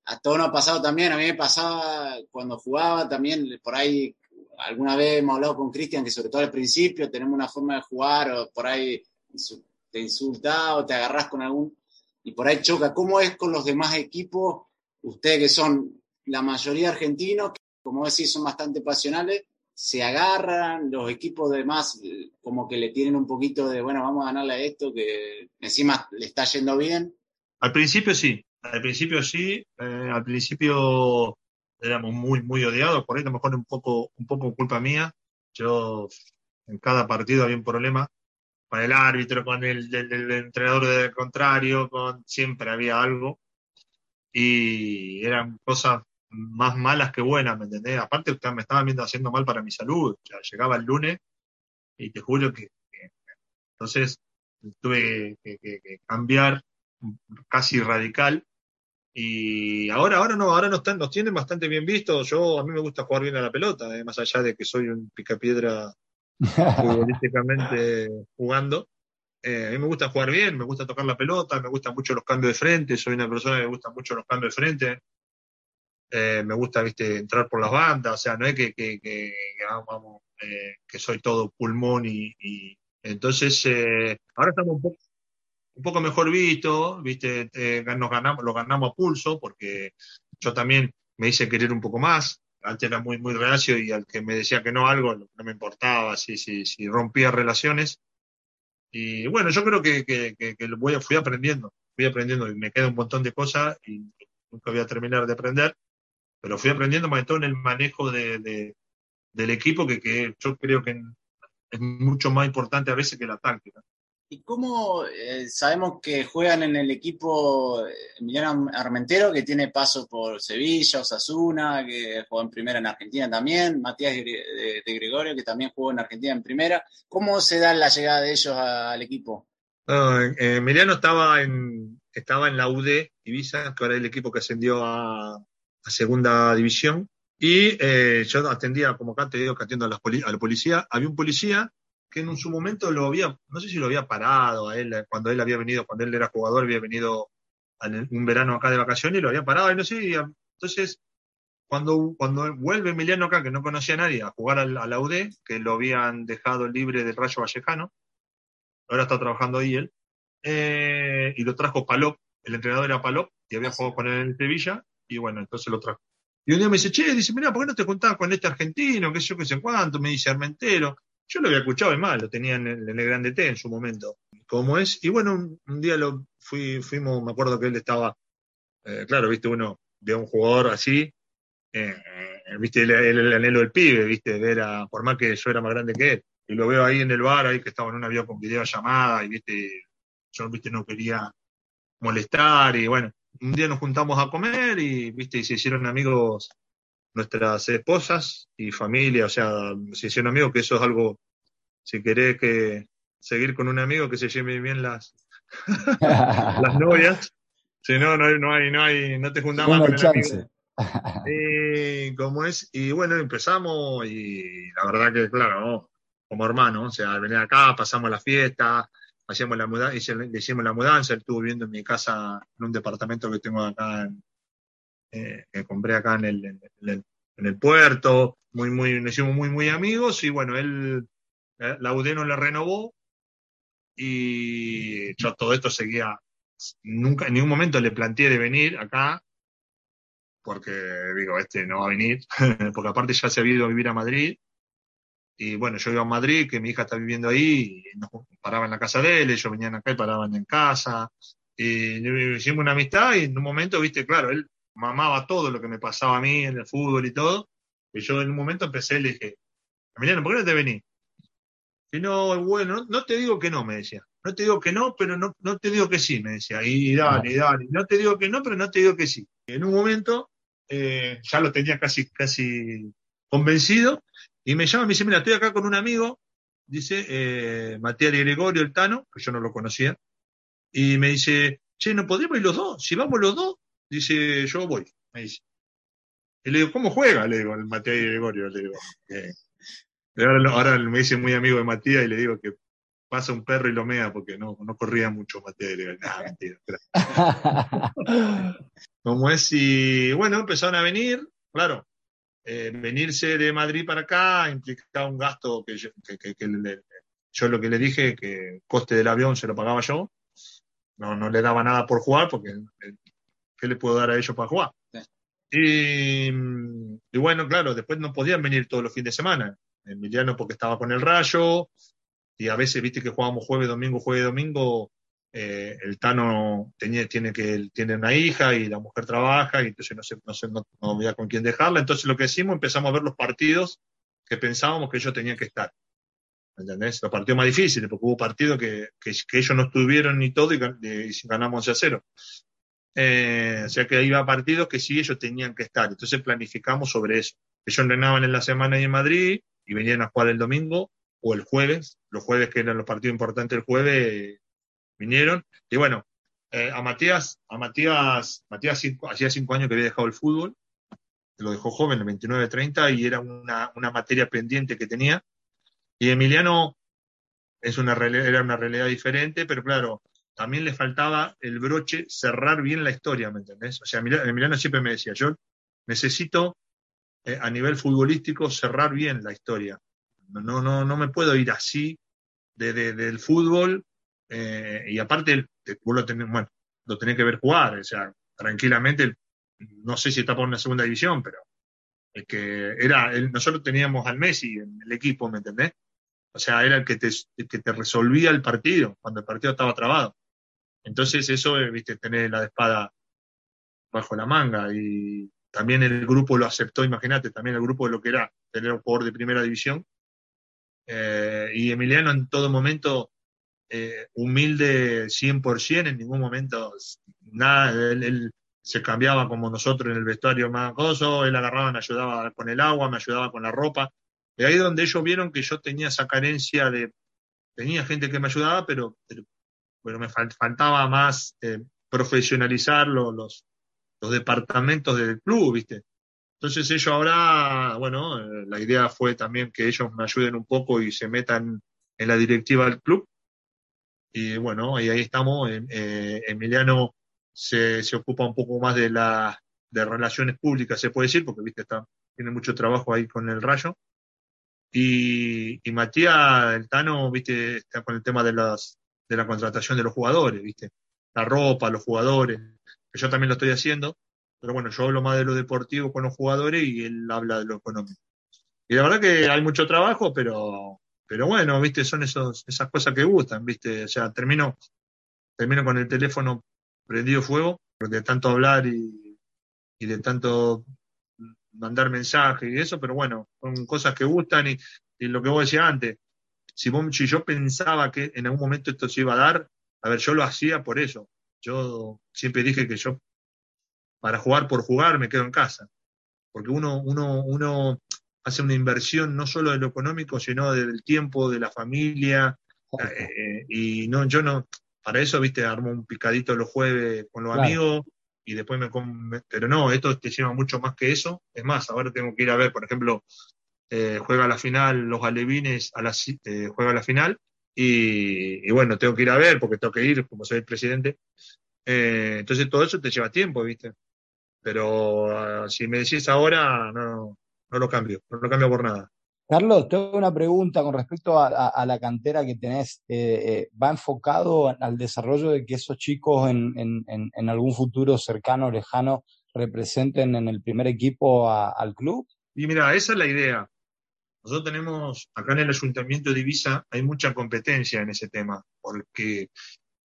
a todos nos ha pasado también, a mí me pasaba cuando jugaba también, por ahí alguna vez hemos hablado con Cristian, que sobre todo al principio tenemos una forma de jugar, o por ahí te insulta o te agarras con algún, y por ahí choca. ¿Cómo es con los demás equipos? Ustedes que son la mayoría argentinos, como decís, son bastante pasionales, se agarran, los equipos de más como que le tienen un poquito de, bueno, vamos a ganarle a esto, que encima le está yendo bien. Al principio sí, al principio sí, eh, al principio éramos muy, muy odiados, por ahí a lo mejor un poco, un poco culpa mía. Yo en cada partido había un problema con el árbitro, con el, el entrenador del contrario, con siempre había algo. y eran cosas más malas que buenas, ¿me entendés? Aparte me estaban viendo haciendo mal para mi salud, ya llegaba el lunes y te juro que, entonces tuve que, cambiar casi radical y ahora, ahora no, ahora nos, están, nos tienen bastante bien vistos. Yo, a mí me gusta jugar bien a la pelota, eh, más allá de que soy un picapiedra futbolísticamente jugando. Eh, a mí me gusta jugar bien, me gusta tocar la pelota, me gustan mucho los cambios de frente, soy una persona que me gusta mucho los cambios de frente. Eh, me gusta, viste, entrar por las bandas, o sea, no es que, que, que, vamos, eh, que soy todo pulmón y, entonces ahora estamos un poco, un poco mejor visto, viste, nos ganamos, lo ganamos a pulso, porque yo también me hice querer un poco más, antes era muy, muy reacio y al que me decía que no algo, no me importaba, si, si, si rompía relaciones, y bueno, yo creo que, que, voy, fui aprendiendo, fui aprendiendo y me queda un montón de cosas y nunca voy a terminar de aprender, pero fui aprendiendo más todo en el manejo de, del equipo que, que yo creo que es mucho más importante a veces que la táctica. ¿Y cómo eh, sabemos que juegan en el equipo eh, Emiliano Armentero, que tiene paso por Sevilla, Osasuna, que jugó en primera en Argentina también, Matías de, Gregorio, que también jugó en Argentina en primera? ¿Cómo se da la llegada de ellos al equipo? Eh, Emiliano estaba en, estaba en la UD Ibiza, que era el equipo que ascendió a, segunda división, y yo atendía, como acá te digo, que atiendo a la policía. Había un policía que en su momento lo había, no sé si lo había parado a él, cuando él había venido, cuando él era jugador, había venido un verano acá de vacaciones y lo había parado y no sé, entonces cuando, cuando vuelve Emiliano acá, que no conocía a nadie, a jugar al, a la UD, que lo habían dejado libre del Rayo Vallecano, ahora está trabajando ahí él, eh, y lo trajo Palop, el entrenador era Palop, y había jugado con él en Sevilla, y bueno, entonces lo trajo. Y un día me dice, che, dice, mira, ¿por qué no te contabas con este argentino? ¿Qué sé yo, qué sé cuánto? Me dice Armentero. Yo lo había escuchado, es más, lo tenía en el, Grande T en su momento, como es. Y bueno, un, día lo fui, fuimos, me acuerdo que él estaba, eh, claro, viste, uno ve a un jugador así, eh, viste, el, anhelo del pibe, viste, ver a, por más que yo era más grande que él, y lo veo ahí en el bar, ahí que estaba en un avión con videollamada, y viste, yo, viste, no quería molestar, y bueno, un día nos juntamos a comer, y viste, y se hicieron amigos nuestras esposas y familia, o sea, si son amigos, que eso es algo, si querés que seguir con un amigo, que se lleve bien las, las novias, si no, no hay, no hay, no hay, no te juntamos con el amigo. Y como es, y bueno, empezamos y la verdad que, claro, como hermano, o sea, venir acá, pasamos la fiesta, hacíamos la mudanza, hicimos la mudanza, él estuvo viviendo en mi casa, en un departamento que tengo acá en, eh, que compré acá en el, en, el, puerto, muy, muy, nos hicimos muy, muy amigos y bueno, él, eh, la UD no le renovó y yo todo esto seguía, nunca, en ningún momento le planteé de venir acá, porque digo, este no va a venir, porque aparte ya se había ido a vivir a Madrid, y bueno, yo iba a Madrid, que mi hija está viviendo ahí, y nos paraba en la casa de él, ellos venían acá y paraban en casa, y hicimos una amistad, y en un momento, viste, claro, él mamaba todo lo que me pasaba a mí en el fútbol y todo. Y yo en un momento empecé, le dije, Emiliano, ¿por qué no te venís? Y no, bueno, no te digo que no, me decía. No te digo que no, pero no, no te digo que sí, me decía. Y dale, dale. No te digo que no, pero no te digo que sí. Y en un momento eh, ya lo tenía casi, casi convencido y me llama y me dice, mira, estoy acá con un amigo, dice eh, Matías de Gregorio, el Tano, que yo no lo conocía, y me dice, che, ¿no podríamos ir los dos? Si vamos los dos, Dice, yo voy, me dice. Y le digo, ¿cómo juega? Le digo, el Matías Gregorio, le digo. Eh, ahora, me dice muy amigo de Matías y le digo que pasa un perro y lo mea porque no, no corría mucho Matías Gregorio. Nah, mentira. Como es, y bueno, empezaron a venir, claro, eh, venirse de Madrid para acá implicaba un gasto que, yo, que, que, yo lo que le dije, que el coste del avión se lo pagaba yo, no, no le daba nada por jugar porque ¿qué le puedo dar a ellos para jugar? Y, bueno, claro, después no podían venir todos los fines de semana. Emiliano porque estaba con el rayo, y a veces, viste que jugábamos jueves, domingo, jueves, domingo, eh, el Tano tiene, que, tiene una hija y la mujer trabaja, y entonces no sé, no, sé, no, había con quién dejarla. Entonces lo que hicimos, empezamos a ver los partidos que pensábamos que ellos tenían que estar. ¿Entendés? Los partidos más difíciles, porque hubo partidos que, que, ellos no estuvieron ni todo y, y ganamos 11 a 0. Eh, o sea que iba a partidos que sí ellos tenían que estar. Entonces planificamos sobre eso. Ellos entrenaban en la semana ahí en Madrid y venían a jugar el domingo o el jueves. Los jueves que eran los partidos importantes el jueves vinieron. Y bueno, eh, a Matías, a Matías, Matías hacía cinco años que había dejado el fútbol, lo dejó joven, el 29-30, y era una, una, materia pendiente que tenía. Y Emiliano es una, era una realidad diferente, pero claro, también le faltaba el broche, cerrar bien la historia, ¿me entendés? O sea, Emiliano siempre me decía, yo necesito eh, a nivel futbolístico cerrar bien la historia. No, no, no me puedo ir así de, del fútbol eh, y aparte vos lo tenés, bueno, lo tenés que ver jugar, o sea, tranquilamente, no sé si está por una segunda división, pero es que era, el, nosotros teníamos al Messi en el equipo, ¿me entendés? O sea, era el que te, que te resolvía el partido, cuando el partido estaba trabado. Entonces eso, eh, viste, tener la espada bajo la manga y también el grupo lo aceptó, imagínate, también el grupo de lo que era tener un jugador de primera división. Eh, y Emiliano en todo momento eh, humilde 100%, en ningún momento nada, él, se cambiaba como nosotros en el vestuario más acoso, él agarraba, me ayudaba con el agua, me ayudaba con la ropa. Y ahí donde ellos vieron que yo tenía esa carencia de, tenía gente que me ayudaba, pero, pero, me faltaba más eh, profesionalizar los, los, departamentos del club, ¿viste? Entonces ellos ahora, bueno, eh, la idea fue también que ellos me ayuden un poco y se metan en la directiva del club. Y bueno, y ahí estamos. Eh, Emiliano se, se, ocupa un poco más de la de relaciones públicas, se puede decir, porque viste, está, tiene mucho trabajo ahí con el rayo. Y, y Matías, el Tano, viste, está con el tema de las de la contratación de los jugadores, viste, la ropa, los jugadores, que yo también lo estoy haciendo, pero bueno, yo hablo más de lo deportivo con los jugadores y él habla de lo económico. Y la verdad que hay mucho trabajo, pero pero bueno, viste, son esos, esas cosas que gustan, viste, o sea, termino, termino con el teléfono prendido fuego, de tanto hablar y, y de tanto mandar mensajes y eso, pero bueno, son cosas que gustan y, y lo que vos decías antes, si, vos, yo pensaba que en algún momento esto se iba a dar, a ver, yo lo hacía por eso. Yo siempre dije que yo, para jugar por jugar, me quedo en casa. Porque uno, uno, uno, hace una inversión no solo de lo económico, sino del tiempo, de la familia. Eh, y no, yo no, para eso, viste, armo un picadito los jueves con los amigos y después me, Pero no, esto te lleva mucho más que eso. Es más, ahora tengo que ir a ver, por ejemplo, eh, juega la final los alevines, a la, eh, juega la final y, bueno, tengo que ir a ver porque tengo que ir, como soy el presidente. entonces todo eso te lleva tiempo, viste. Pero ah, si me decís ahora, no, no lo cambio, no lo cambio por nada. Carlos, tengo una pregunta con respecto a, la cantera que tenés. Eh, eh, ¿Va enfocado al desarrollo de que esos chicos en, algún futuro cercano o lejano representen en el primer equipo al club? Y mira, esa es la idea. Nosotros tenemos, acá en el Ayuntamiento de Ibiza, hay mucha competencia en ese tema, porque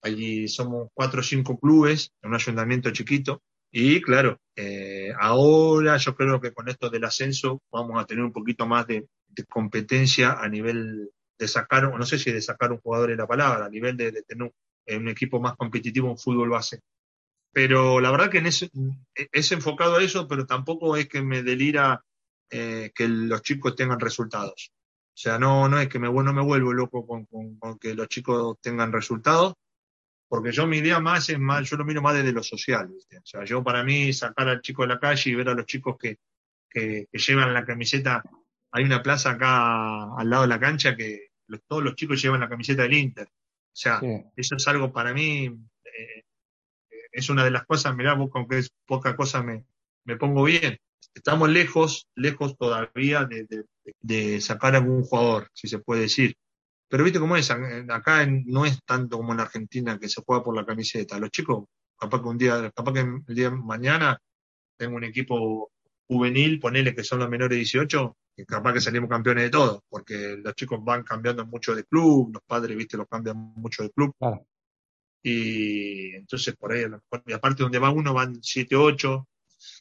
allí somos cuatro o cinco clubes, en un ayuntamiento chiquito, y claro, eh, ahora yo creo que con esto del ascenso vamos a tener un poquito más de, competencia a nivel de sacar, no sé si de sacar un jugador en la palabra, a nivel de, tener un, equipo más competitivo en fútbol base. Pero la verdad que en ese, es enfocado a eso, pero tampoco es que me delira eh, que los chicos tengan resultados. O sea, no, no es que me, no me vuelvo loco con que los chicos tengan resultados, porque yo mi idea más es más, yo lo miro más desde lo social, ¿viste? O sea, yo para mí sacar al chico de la calle y ver a los chicos que, que, llevan la camiseta, hay una plaza acá al lado de la cancha que todos los chicos llevan la camiseta del Inter. O sea, eso es algo para mí, eh, es una de las cosas, mirá, vos con que es poca cosa me, me pongo bien. Estamos lejos, lejos todavía de, de, de sacar a algún jugador, si se puede decir. Pero viste cómo es, acá no es tanto como en Argentina que se juega por la camiseta. Los chicos, capaz que un día, capaz que el día de mañana tengo un equipo juvenil, ponele que son los menores de 18, que capaz que salimos campeones de todo, porque los chicos van cambiando mucho de club, los padres, viste, los cambian mucho de club. Y entonces por ahí, y aparte donde va uno van 7, 8,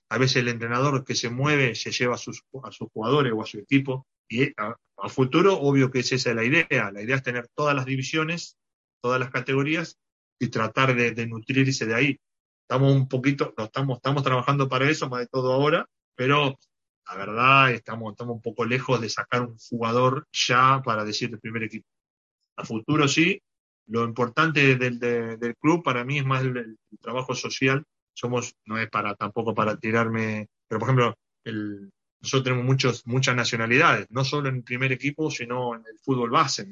a veces el entrenador que se mueve se lleva a sus, a sus jugadores o a su equipo, y a, futuro, obvio que es esa la idea. La idea es tener todas las divisiones, todas las categorías y tratar de, nutrirse de ahí. estamos un poquito, no, estamos, estamos trabajando para eso, más de todo ahora, pero la verdad estamos, estamos un poco lejos de sacar un jugador ya para decir el primer equipo. A futuro sí, lo importante del, del, club para mí es más el, trabajo social. Somos, no es para tampoco para tirarme, pero por ejemplo, el, nosotros tenemos muchos, muchas nacionalidades, no solo en el primer equipo, sino en el fútbol base,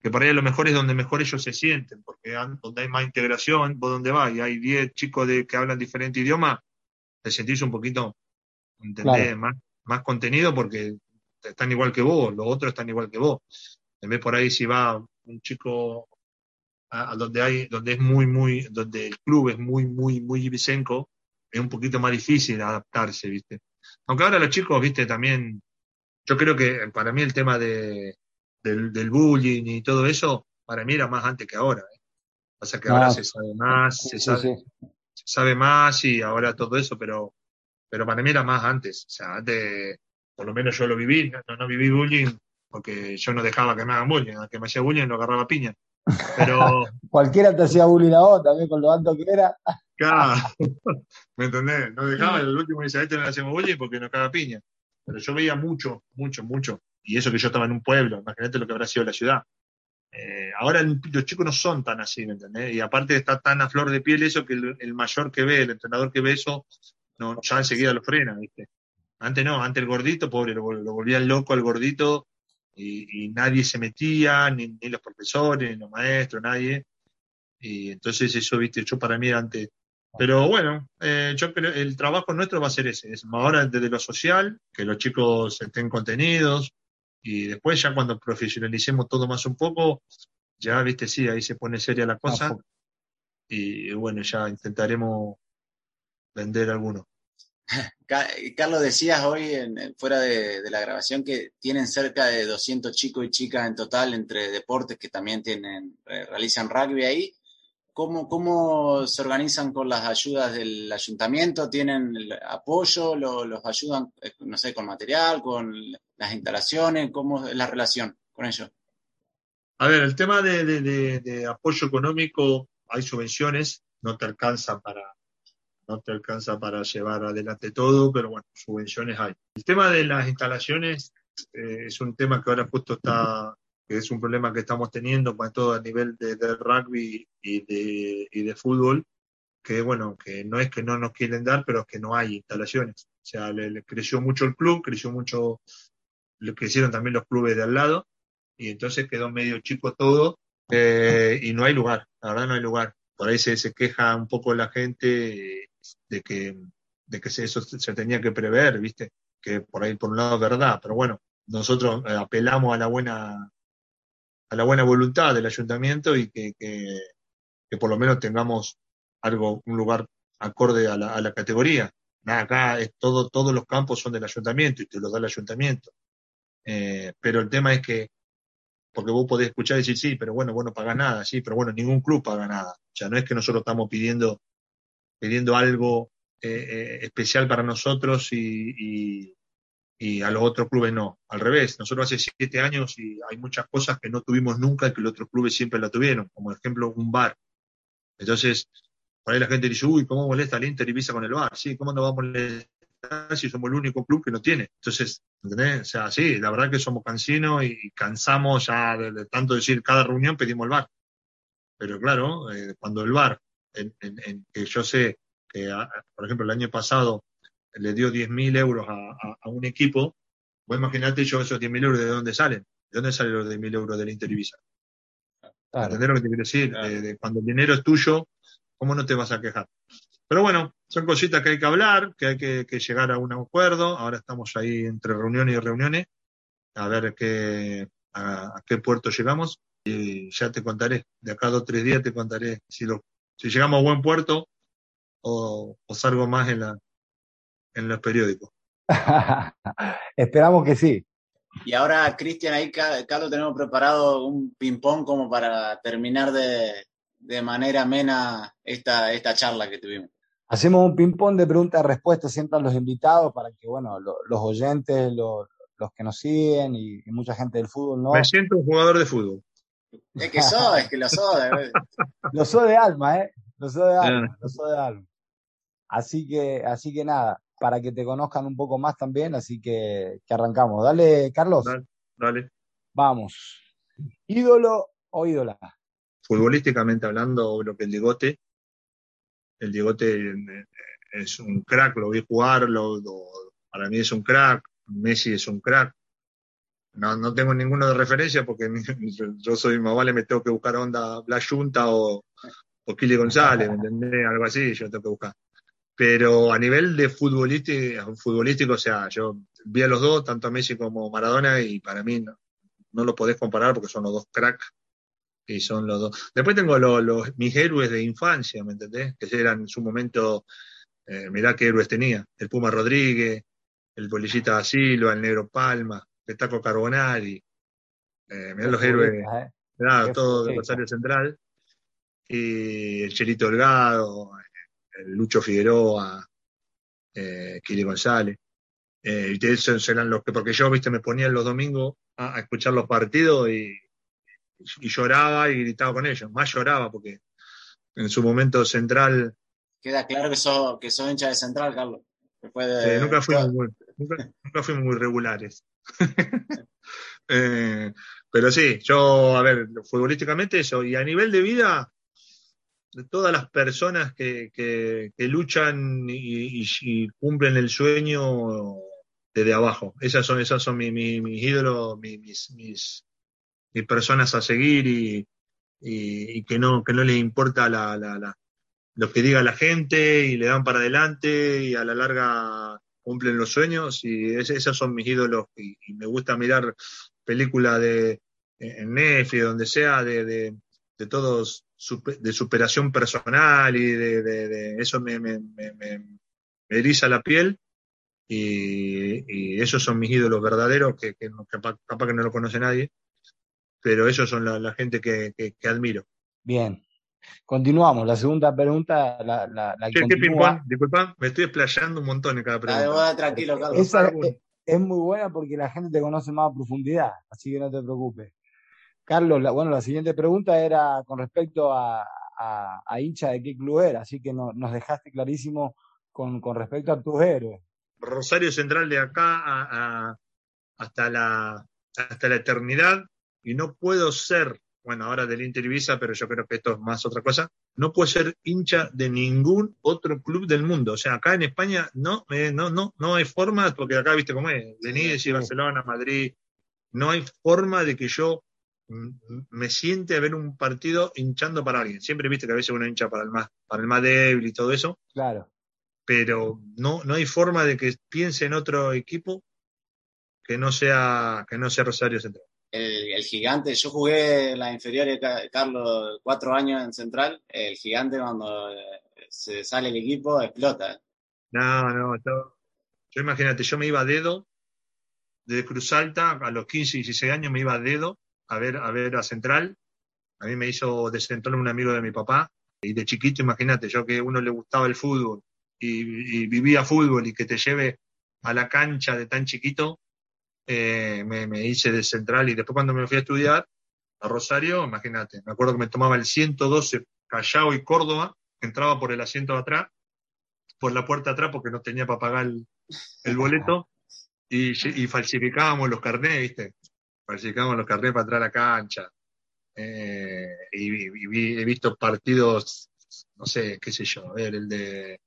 Que por ahí a lo mejor es donde mejor ellos se sienten, porque donde hay más integración, vos donde vas y hay 10 chicos de, que hablan diferente idioma, te sentís un poquito, ¿entendés? Más, más contenido porque están igual que vos, los otros están igual que vos. En vez por ahí si va un chico a, donde hay, donde es muy, muy, donde el club es muy, muy, muy vicenco, es un poquito más difícil adaptarse, ¿viste? Aunque ahora los chicos, viste, también, yo creo que para mí el tema de, del, bullying y todo eso, para mí era más antes que ahora. ¿eh? Pasa que ahora ah, se sabe más, se, sabe, más y ahora todo eso, pero, pero para mí era más antes. O sea, antes, por lo menos yo lo viví, no, no viví bullying porque yo no dejaba que me hagan bullying, al que me hacía bullying lo agarraba piña. Pero... Cualquiera te hacía bullying a vos también con lo alto que era. Claro, ¿me entendés? No dejaba, el último dice, a este no le hacemos bullying porque no caga piña. Pero yo veía mucho, mucho, mucho. Y eso que yo estaba en un pueblo, imagínate lo que habrá sido la ciudad. Eh, ahora los chicos no son tan así, ¿me entendés? Y aparte está tan a flor de piel eso que el, mayor que ve, el entrenador que ve eso, no, ya enseguida lo frena, ¿viste? Antes no, antes el gordito, pobre, lo, lo volvían loco al gordito y, nadie se metía, ni, los profesores, ni los maestros, nadie. Y entonces eso, viste, yo para mí antes. Pero bueno, eh, yo creo el trabajo nuestro va a ser ese, es ahora desde lo social, que los chicos estén contenidos, y después ya cuando profesionalicemos todo más un poco, ya, viste, sí, ahí se pone seria la cosa, y bueno, ya intentaremos vender algunos. Carlos, decías hoy en, fuera de, la grabación que tienen cerca de 200 chicos y chicas en total entre deportes que también tienen, eh, realizan rugby ahí. ¿Cómo, ¿Cómo se organizan con las ayudas del ayuntamiento? ¿Tienen apoyo? ¿Los ayudan, eh, no sé, con material, con las instalaciones? ¿Cómo es la relación con ellos? A ver, el tema de apoyo económico, hay subvenciones, no te alcanzan para, no te alcanza para llevar adelante todo, pero bueno, subvenciones hay. El tema de las instalaciones eh, es un tema que ahora justo está, que es un problema que estamos teniendo con todo a nivel de, rugby y de, y de fútbol, que bueno, que no es que no nos quieren dar, pero es que no hay instalaciones. O sea, le, creció mucho el club, creció mucho, le crecieron también los clubes de al lado, y entonces quedó medio chico todo, eh, y no hay lugar, la verdad no hay lugar. Por ahí se, se queja un poco la gente de que, de que eso se tenía que prever, ¿viste? Que por ahí, por un lado, es verdad, pero bueno, nosotros eh, apelamos a la buena a la buena voluntad del ayuntamiento y que, que, por lo menos tengamos algo, un lugar acorde a la, a la categoría. Nada, acá es todo, todos los campos son del ayuntamiento y te los da el ayuntamiento. Eh, pero el tema es que, porque vos podés escuchar y decir, sí, pero bueno, vos no pagás nada, sí, pero bueno, ningún club paga nada. O sea, no es que nosotros estamos pidiendo pidiendo algo eh, eh, especial para nosotros y, y, a los otros clubes no. Al revés, nosotros hace siete años y hay muchas cosas que no tuvimos nunca y que los otros clubes siempre la tuvieron, como por ejemplo un bar. Entonces, por ahí la gente dice, uy, ¿cómo molesta el Inter y Visa con el bar? Sí, ¿cómo no va a molestar si somos el único club que no tiene? Entonces, ¿entendés? O sea, sí, la verdad que somos cansinos y cansamos ya de, tanto decir cada reunión pedimos el bar. Pero claro, eh, cuando el bar en, que yo sé que, por ejemplo, el año pasado le dio 10.000 euros a, un equipo, vos imaginate yo esos 10.000 euros de dónde salen, de dónde salen los 10.000 euros del Inter Ibiza. ¿Entendés lo que te quiero decir? cuando el dinero es tuyo, ¿cómo no te vas a quejar? Pero bueno, son cositas que hay que hablar, que hay que, llegar a un acuerdo. Ahora estamos ahí entre reuniones y reuniones, a ver qué, a, qué puerto llegamos. Y ya te contaré, de acá a dos o tres días te contaré si lo si llegamos a buen puerto o, salgo más en, la, en los periódicos. Esperamos que sí. Y ahora, Cristian, ahí, Carlos, tenemos preparado un ping-pong como para terminar de, de manera amena esta, esta charla que tuvimos. Hacemos un ping-pong de preguntas y respuestas siempre a los invitados para que, bueno, los oyentes, los, que nos siguen y, mucha gente del fútbol, ¿no? Me siento un jugador de fútbol. Es que soy, es que lo soy. lo soy de alma, ¿eh? no soy de alma, no soy de alma. Así que, así que nada, para que te conozcan un poco más también, así que, que arrancamos. Dale, Carlos. Dale, dale. Vamos. ¿Ídolo o ídola? Futbolísticamente hablando, lo que el Digote, el Digote eh, es un crack, lo vi jugar, lo, lo- para mí es un crack, Messi es un crack. No, no tengo ninguno de referencia porque yo soy más vale me tengo que buscar onda Blas Junta o, o Kili González, ¿me entendés? Algo así, yo tengo que buscar. Pero a nivel de futbolístico, futbolístico, o sea, yo vi a los dos, tanto a Messi como Maradona, y para mí no, no lo podés comparar porque son los dos cracks y son los dos. Después tengo los, los- mis héroes de infancia, ¿me entendés? Que eran en su momento, eh, mirá qué héroes tenía. El Puma Rodríguez, el Bolillita da Silva, el Negro Palma, el Taco Carbonari. Eh, mirá los héroes, ¿eh? claro, todo de. Rosario Central. Y el Chelito Delgado, el Lucho Figueroa, eh, Kili González. Eh, y esos eran los que, porque yo, viste, me ponía los domingos a, a escuchar los partidos y, y lloraba y gritaba con ellos. Más lloraba porque en su momento central Queda claro que sos, que sos hincha de Central, Carlos. Después de, eh, nunca, fuimos muy, nunca, nunca fuimos muy regulares. Eh, pero sí, yo, a ver, futbolísticamente eso. Y a nivel de vida, de todas las personas que, que, luchan y, cumplen el sueño desde abajo. Esas son, esas son mi- mi- mis ídolos, mi- mis, mis, mis personas a seguir y, y, que no, que no les importa la, la, la- lo que diga la gente y le dan para adelante y a la larga cumplen los sueños y es- esos son mis ídolos y, me gusta mirar películas de en Netflix, donde sea, de, de, de todos de superación personal y de, de- de- eso me, me, me, me- me eriza la piel y, y esos son mis ídolos verdaderos que, que no- capaz, capaz que no lo conoce nadie, pero esos son la, la gente que, que- que admiro. Bien. Continuamos. La segunda pregunta, la, la, ¿Qué ping continúa. pong? Disculpa, me estoy explayando un montón en cada pregunta. tranquilo, Carlos. Esa es, es muy buena porque la gente te conoce más a profundidad, así que no te preocupes. Carlos, la, bueno, la siguiente pregunta era con respecto a, a, a hincha de qué club era, así que no- nos dejaste clarísimo con, con respecto a tus héroes. Rosario Central de acá a- a- hasta, la, hasta la eternidad y no puedo ser, bueno, ahora del Inter Ibiza, pero yo creo que esto es más otra cosa, no puedo ser hincha de ningún otro club del mundo. O sea, acá en España no, eh, no, no, no hay forma, porque acá viste cómo es, venís y Barcelona, Madrid, no hay forma de que yo me siente a ver un partido hinchando para alguien. Siempre viste que a veces uno hincha para el más, para el más débil y todo eso, Claro. pero no, no hay forma de que piense en otro equipo que no sea, que no sea Rosario Central. El, el gigante, yo jugué en la inferior de Ca- Carlos cuatro años en Central. El gigante, cuando eh, se sale el equipo, explota. No, no, yo, yo imagínate, yo me iba a dedo de Cruz Alta, a los 15, 16 años me iba a dedo a ver, a ver a Central. A mí me hizo de Central un amigo de mi papá. Y de chiquito, imagínate, yo que a uno le gustaba el fútbol y, vivía fútbol y que te lleve a la cancha de tan chiquito, eh, me, hice de Central. Y después cuando me fui a estudiar a Rosario, imagínate, me acuerdo que me tomaba el 112 Callao y Córdoba, entraba por el asiento de atrás, por la puerta de atrás porque no tenía para pagar el, el boleto y, y falsificábamos los carnés, ¿viste? Falsificábamos los carnés para entrar a la cancha. Eh, y, vi- he visto partidos, no sé, qué sé yo, a ver, el de,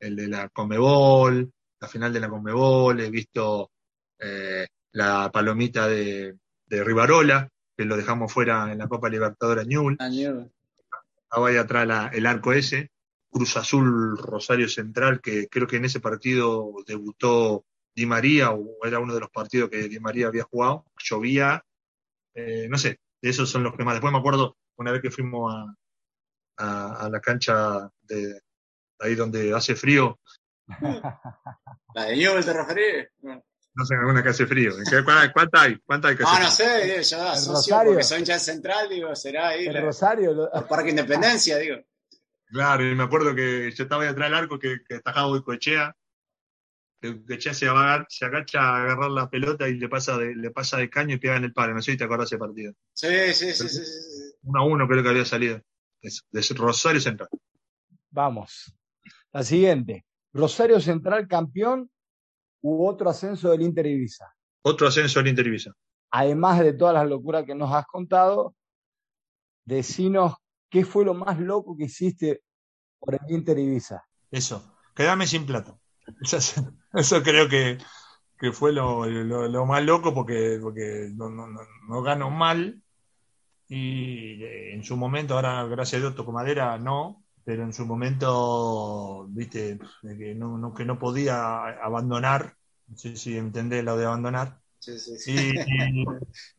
el de la Comebol, la final de la Comebol, he visto eh, la palomita de, de Rivarola, que lo dejamos fuera en la Copa Libertadores Ñul Año. estaba ahí atrás la- el arco ese, Cruz Azul Rosario Central, que creo que en ese partido debutó Di María, o era uno de los partidos que Di María había jugado, llovía, eh, no sé, esos son los que más. Después me acuerdo una vez que fuimos a, a- a la cancha de ahí donde hace frío, ¿La de Newell te referís? No, sé, alguna que hace frío. ¿En qué- ¿Cuánta, cuánta hay? ¿Cuánta hay que Ah, no sé, yo asocio Rosario. porque soy hincha de Central, digo, será ahí El la- Rosario, lo- por Parque Independencia, digo. Claro, y me acuerdo que yo estaba ahí atrás del arco que, que atajaba Goicoechea. Que Goicoechea se, aga- se agacha a agarrar la pelota y le pasa de, le pasa de caño y pega en el palo. No sé si te acuerdas de ese partido. Sí, sí, sí, sí. Uno a uno creo que había salido. Es- De, Rosario Central. Vamos. La siguiente. Rosario Central campeón u otro ascenso del Inter Ibiza. Otro ascenso del Inter Ibiza. Además de todas las locuras que nos has contado, decinos qué fue lo más loco que hiciste por el Inter Ibiza. Eso, quedarme sin plata. Eso, creo que, fue lo, más loco porque, porque no, gano mal y eh, en su momento, ahora gracias a Dios toco madera, no, pero en su momento, viste, que no, que no podía abandonar, no sé si entendés lo de abandonar. Sí, sí, sí.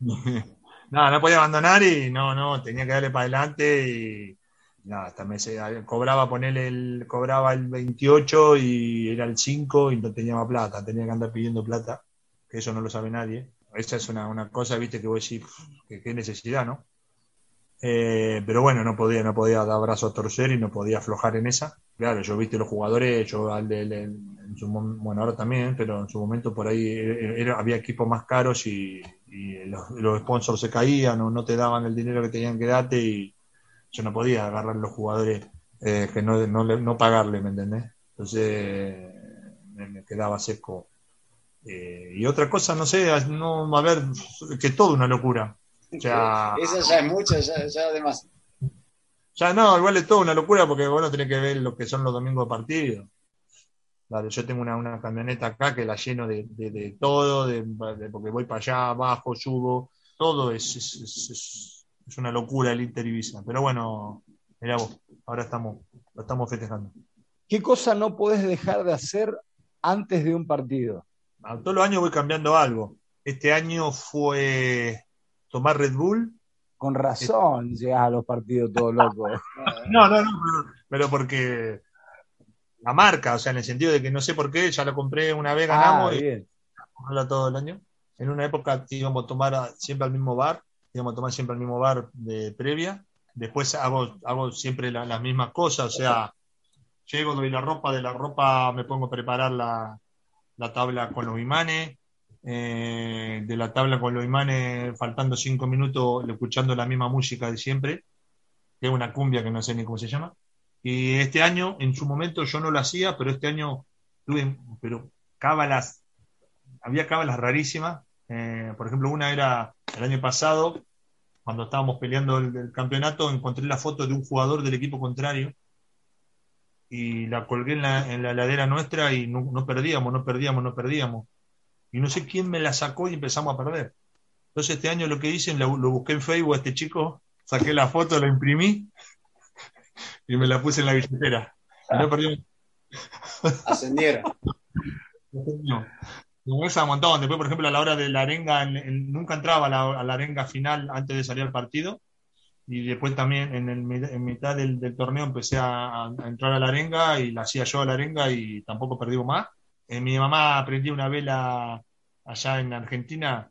no, no podía abandonar y no, no, tenía que darle para adelante y nada, hasta me cobraba ponerle el, cobraba el 28 y era el 5 y no tenía plata, tenía que andar pidiendo plata, que eso no lo sabe nadie. Esa es una, una cosa, viste, que voy a decir, que qué necesidad, ¿no? Eh, pero bueno, no podía, no podía dar brazo a torcer y no podía aflojar en esa. Claro, yo viste los jugadores, yo al bueno, ahora también, pero en su momento por ahí era, había equipos más caros y, los, sponsors se caían o no te daban el dinero que tenían que darte y yo no podía agarrar los jugadores eh, que no, no, no, pagarle, ¿me entendés? Entonces me, quedaba seco. Eh, y otra cosa, no sé, no, a ver, que todo una locura ya... Eso ya es mucho, ya, ya además. Ya no, igual es todo una locura porque vos no tenés que ver lo que son los domingos de partido. Vale, yo tengo una, camioneta acá que la lleno de, de, todo, de, porque voy para allá, abajo, subo, todo es, es, es, una locura el Inter Ibiza. Pero bueno, mira vos, ahora estamos, lo estamos festejando. ¿Qué cosa no podés dejar de hacer antes de un partido? A todos los años voy cambiando algo. Este año fue tomar Red Bull. Con razón llegas a los partidos todo loco. no, no, no, pero, porque la marca, o sea, en el sentido de que no sé por qué, ya la compré una vez, ganamos ah, y todo el año. En una época íbamos a tomar siempre al mismo bar, íbamos a tomar siempre al mismo bar de previa. Después hago, hago siempre las mismas cosas, o sea, llego, doy la ropa, de la ropa me pongo a preparar la, la tabla con los imanes, eh, de la tabla con los imanes, faltando cinco minutos, escuchando la misma música de siempre, que es una cumbia que no sé ni cómo se llama. Y este año, en su momento yo no lo hacía, pero este año tuve, pero cábalas, había cábalas rarísimas. Eh, por ejemplo, una era el año pasado, cuando estábamos peleando el, campeonato, encontré la foto de un jugador del equipo contrario y la colgué en la, en la ladera nuestra y no perdíamos, no perdíamos, no perdíamos y no sé quién me la sacó y empezamos a perder. Entonces este año lo que hice, lo, busqué en Facebook a este chico, saqué la foto, la imprimí y me la puse en la billetera. No perdí. Ascendieron. un montón. Después, por ejemplo, a la hora de la arenga, nunca entraba a la, arenga final antes de salir al partido. Y después también en, en mitad del, torneo empecé a, entrar a la arenga y la hacía yo a la arenga y tampoco perdí más. Eh, mi mamá aprendió una vela allá en Argentina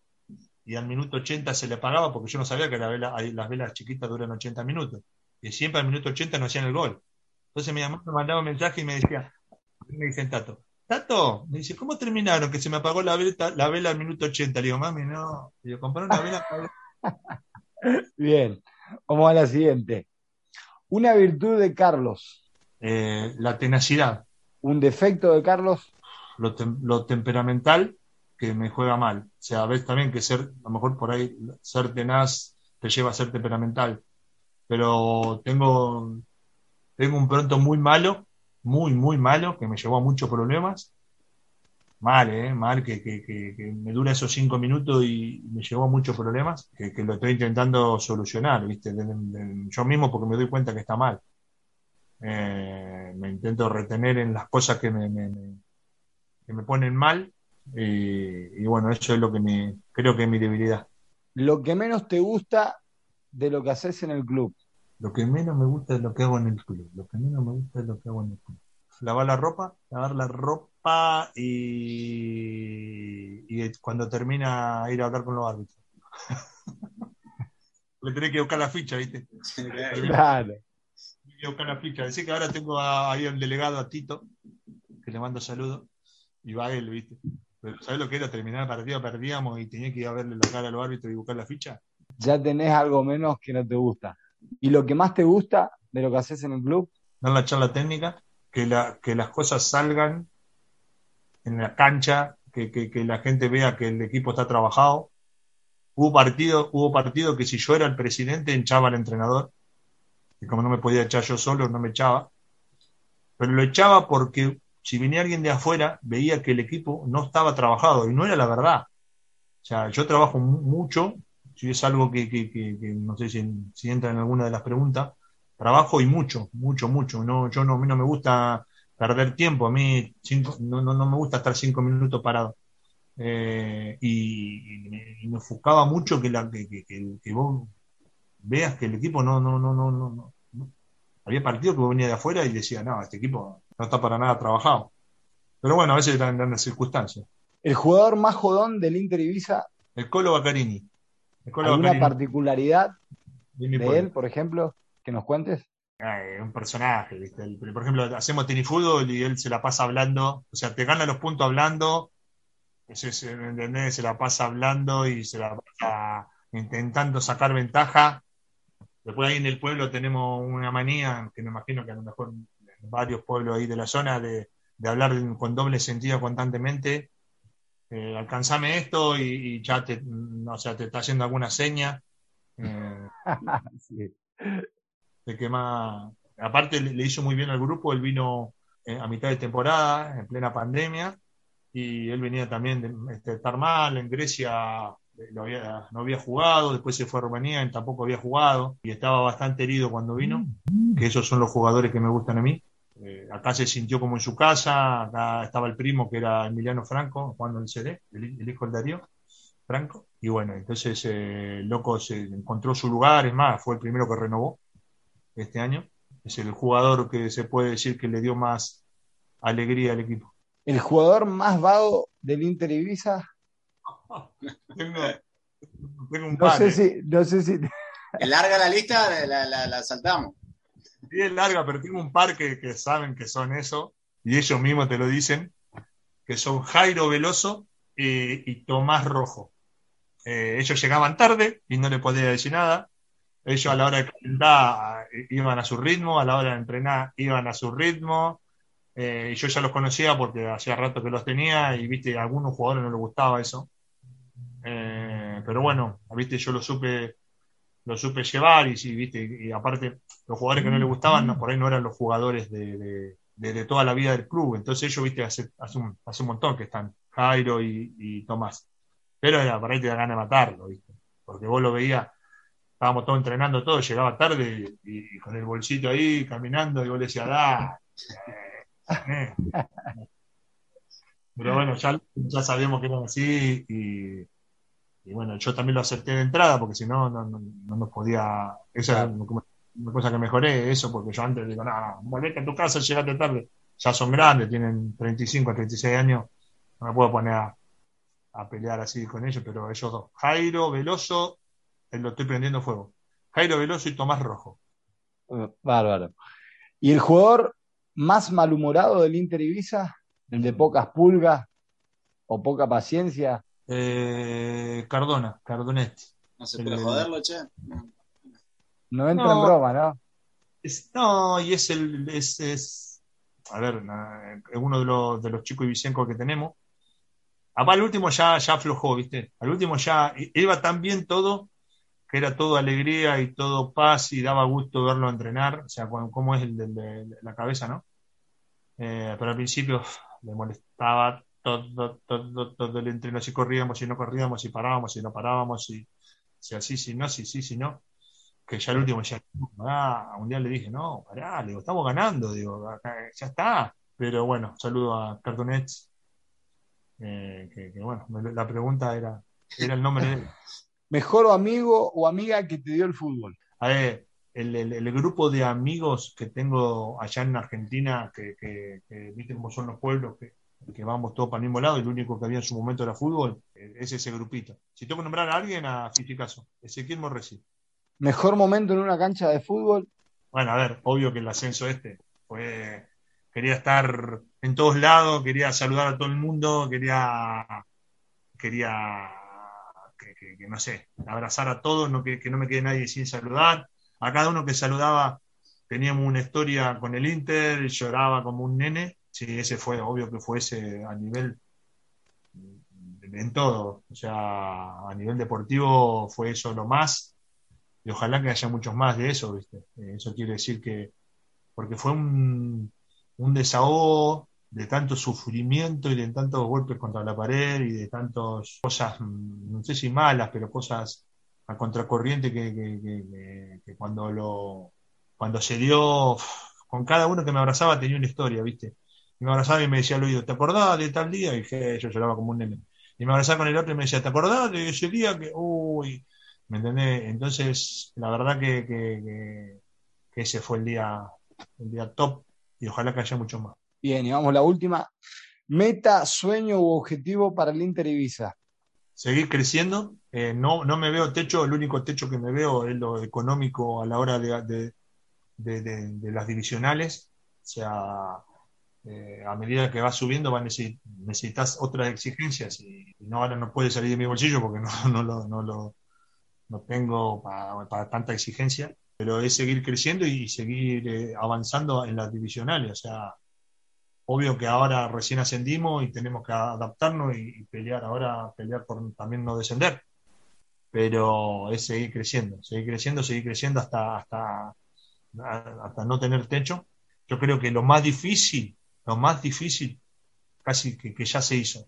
y al minuto 80 se le pagaba porque yo no sabía que las velas chiquitas duran 80 minutos. Y siempre al minuto 80 no hacían el gol. Entonces mi mamá me mandaba un mensaje y me decía, me dicen Tato, Tato, me dice, ¿cómo terminaron? Que se me apagó la vela, la vela al minuto 80. Le digo, mami, no. Le digo, compré una vela. Bien, vamos a la siguiente. Una virtud de Carlos. Eh, la tenacidad. Un defecto de Carlos lo, temperamental que me juega mal. O sea, ves también que ser, a lo mejor por ahí, ser tenaz te lleva a ser temperamental. Pero tengo, tengo un pronto muy malo, muy, muy malo, que me llevó a muchos problemas. Mal, ¿eh? Mal, que, que, me dura esos cinco minutos y me llevó a muchos problemas, que, lo estoy intentando solucionar, ¿viste? yo mismo porque me doy cuenta que está mal. Eh, me intento retener en las cosas que me, que me ponen mal. y bueno, eso es lo que me, creo que es mi debilidad. Lo que menos te gusta de lo que haces en el club. Lo que menos me gusta es lo que hago en el club. Lo que menos me gusta es lo que hago en el club. Lavar la ropa, lavar la ropa y, y cuando termina ir a hablar con los árbitros. Le tenés que buscar la ficha, ¿viste? Claro. Tenés que buscar la ficha. Decir que ahora tengo ahí al delegado a Tito, que le mando saludos y va él, ¿viste? Pero ¿sabes lo que era? Terminar el partido, perdíamos y tenía que ir a verle la cara a los árbitros y buscar la ficha. Ya tenés algo menos que no te gusta. ¿Y lo que más te gusta de lo que haces en el club? dar la charla técnica, que, la, que las cosas salgan en la cancha, que, la gente vea que el equipo está trabajado. Hubo partido, hubo partido que si yo era el presidente echaba al entrenador, y como no me podía echar yo solo, no me echaba. Pero lo echaba porque si venía alguien de afuera, veía que el equipo no estaba trabajado y no era la verdad. O sea, yo trabajo mucho, si es algo que, no sé si, entra en alguna de las preguntas, trabajo y mucho, mucho, mucho. No, yo no, a mí no me gusta perder tiempo, a mí no, no, me gusta estar cinco minutos parado. Eh, y, me enfocaba mucho que, la, que, vos veas que el equipo no, no, no, no, no, no. Había partido que venía de afuera y decía, no, este equipo no está para nada trabajado. Pero bueno, a veces dan las circunstancias. ¿El jugador más jodón del Inter Ibiza? El Colo Baccarini. ¿Alguna particularidad de, él, por ejemplo, que nos cuentes? un personaje, ¿viste? por ejemplo, hacemos tenis fútbol y él se la pasa hablando, o sea, te gana los puntos hablando, ¿me Se la pasa hablando y se la pasa intentando sacar ventaja. Después ahí en el pueblo tenemos una manía, que me imagino que a lo mejor en varios pueblos ahí de la zona, de, hablar con doble sentido constantemente. Eh, alcanzame esto y, ya te, o sea, te está haciendo alguna seña. Eh, de que más, aparte le, hizo muy bien al grupo, él vino eh, a mitad de temporada, en plena pandemia, y él venía también de, este, estar mal, en Grecia no había jugado, después se fue a Rumanía, y tampoco había jugado, y estaba bastante herido cuando vino, que esos son los jugadores que me gustan a mí. Eh, acá se sintió como en su casa, acá estaba el primo que era Emiliano Franco, jugando en el CD, el, hijo del Darío Franco, y bueno, entonces eh, el loco se encontró su lugar, es más, fue el primero que renovó este año, es el jugador que se puede decir que le dio más alegría al equipo. ¿El jugador más vago del Inter Ibiza? tengo, un par. No sé si, no sé si... larga la lista, la, la saltamos. Sí, es larga, pero tengo un par que, saben que son eso, y ellos mismos te lo dicen, que son Jairo Veloso y, Tomás Rojo. Eh, ellos llegaban tarde y no le podía decir nada. Ellos a la hora de calentar eh, iban a su ritmo, a la hora de entrenar iban a su ritmo. Eh, y yo ya los conocía porque hacía rato que los tenía y viste, a algunos jugadores no les gustaba eso. pero bueno, viste, yo lo supe lo supe llevar y, sí, ¿viste? y aparte los jugadores que no le gustaban por ahí no eran los jugadores de, toda la vida del club. Entonces ellos, viste, hace, hace, un, hace un montón que están Jairo y, Tomás. Pero era, por ahí te da ganas de matarlo, ¿viste? Porque vos lo veías, estábamos todos entrenando todo, llegaba tarde y, con el bolsito ahí caminando y vos le decías, da. Eh". Pero bueno, ya, ya sabíamos que eran así y, y bueno, yo también lo acepté de entrada porque si no, no, no, nos podía. Esa es una cosa que mejoré, eso, porque yo antes digo, no, no, volvete a tu casa, llegate tarde. Ya son grandes, tienen 35, 36 años, no me puedo poner a, pelear así con ellos, pero ellos dos. Jairo Veloso, él lo estoy prendiendo fuego. Jairo Veloso y Tomás Rojo. Bárbaro. ¿Y el jugador más malhumorado del Inter Ibiza? ¿El de pocas pulgas o poca paciencia? Eh, Cardona, Cardonetti. No se puede joderlo, che. No entra en broma, ¿no? no, y es el. Es, a ver, es uno de los, de los chicos ibicencos que tenemos. Apá, al último ya, ya aflojó, ¿viste? Al último ya iba tan bien todo que era todo alegría y todo paz y daba gusto verlo entrenar. O sea, cómo es el de, la cabeza, ¿no? Eh, pero al principio le molestaba todo, todo, todo el entreno, si corríamos, si no corríamos, si parábamos, si no parábamos, si, si así, si no, si sí, si no. Que ya el último, ya, ah, un día le dije, no, pará, le digo, estamos ganando, digo, ya está. Pero bueno, saludo a Cartonets, eh, que, bueno, la pregunta era, era el nombre de él. ¿Mejor amigo o amiga que te dio el fútbol? A ver, el, el, grupo de amigos que tengo allá en Argentina, que, que, que viste cómo son los pueblos, que, que vamos todos para el mismo lado y lo único que había en su momento era fútbol, eh, es ese grupito. Si tengo que nombrar a alguien, a Fisicaso, Ezequiel Morresi. ¿Mejor momento en una cancha de fútbol? Bueno, a ver, obvio que el ascenso este fue. Quería estar en todos lados, quería saludar a todo el mundo, quería. Quería. Que, no sé, abrazar a todos, no, que, no me quede nadie sin saludar. A cada uno que saludaba teníamos una historia con el Inter, lloraba como un nene. Sí, ese fue, obvio que fue ese a nivel en todo. O sea, a nivel deportivo fue eso lo más. Y ojalá que haya muchos más de eso, ¿viste? Eh, eso quiere decir que, porque fue un, un desahogo de tanto sufrimiento y de tantos golpes contra la pared y de tantas cosas, no sé si malas, pero cosas a contracorriente que, que cuando lo cuando se dio, con cada uno que me abrazaba tenía una historia, ¿viste? Y me abrazaba y me decía al oído, ¿te acordás de tal día? Y dije, yo lloraba como un nene. Y me abrazaba con el otro y me decía, ¿te acordás de ese día que, uy, ¿me entendés? Entonces, la verdad que, que, ese fue el día, el día top y ojalá que haya mucho más. Bien, y vamos a la última. Meta, sueño u objetivo para el Inter Ibiza. Seguir creciendo. Eh, no, no me veo techo, el único techo que me veo es lo económico a la hora de, de, las divisionales. O sea, eh, a medida que vas subiendo va necesitas otras exigencias y, no ahora no puede salir de mi bolsillo porque no, no, lo, no, lo, no tengo para, tanta exigencia, pero es seguir creciendo y seguir eh, avanzando en las divisionales. O sea, obvio que ahora recién ascendimos y tenemos que adaptarnos y, pelear ahora, pelear por también no descender. Pero es seguir creciendo, seguir creciendo, seguir creciendo hasta, hasta hasta no tener techo. Yo creo que lo más difícil, lo más difícil casi que, ya se hizo,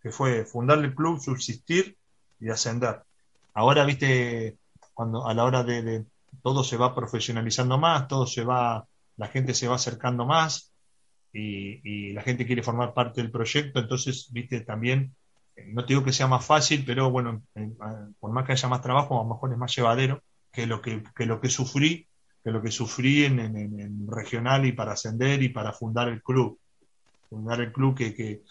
que fue fundar el club, subsistir y ascender. Ahora, viste, cuando a la hora de, todo se va profesionalizando más, todo se va, la gente se va acercando más y, la gente quiere formar parte del proyecto, entonces, viste, también, no te digo que sea más fácil, pero bueno, por más que haya más trabajo, a lo mejor es más llevadero que lo que, que lo que sufrí que lo que sufrí en, regional y para ascender y para fundar el club. Fundar el club que,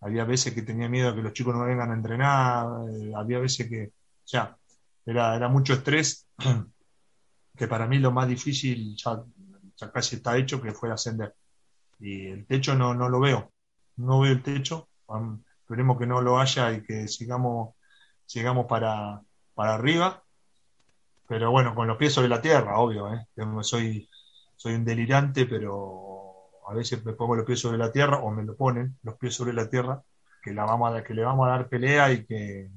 había veces que tenía miedo a que los chicos no vengan a entrenar, eh, había veces que, o sea, era, era mucho estrés, que para mí lo más difícil ya, casi está hecho, que fue ascender. Y el techo no, no lo veo, no veo el techo, esperemos que no lo haya y que sigamos, sigamos para, para arriba pero bueno, con los pies sobre la tierra, obvio, ¿eh? Soy, soy un delirante, pero a veces me pongo los pies sobre la tierra o me lo ponen los pies sobre la tierra, que, la vamos a, que le vamos a dar pelea y que,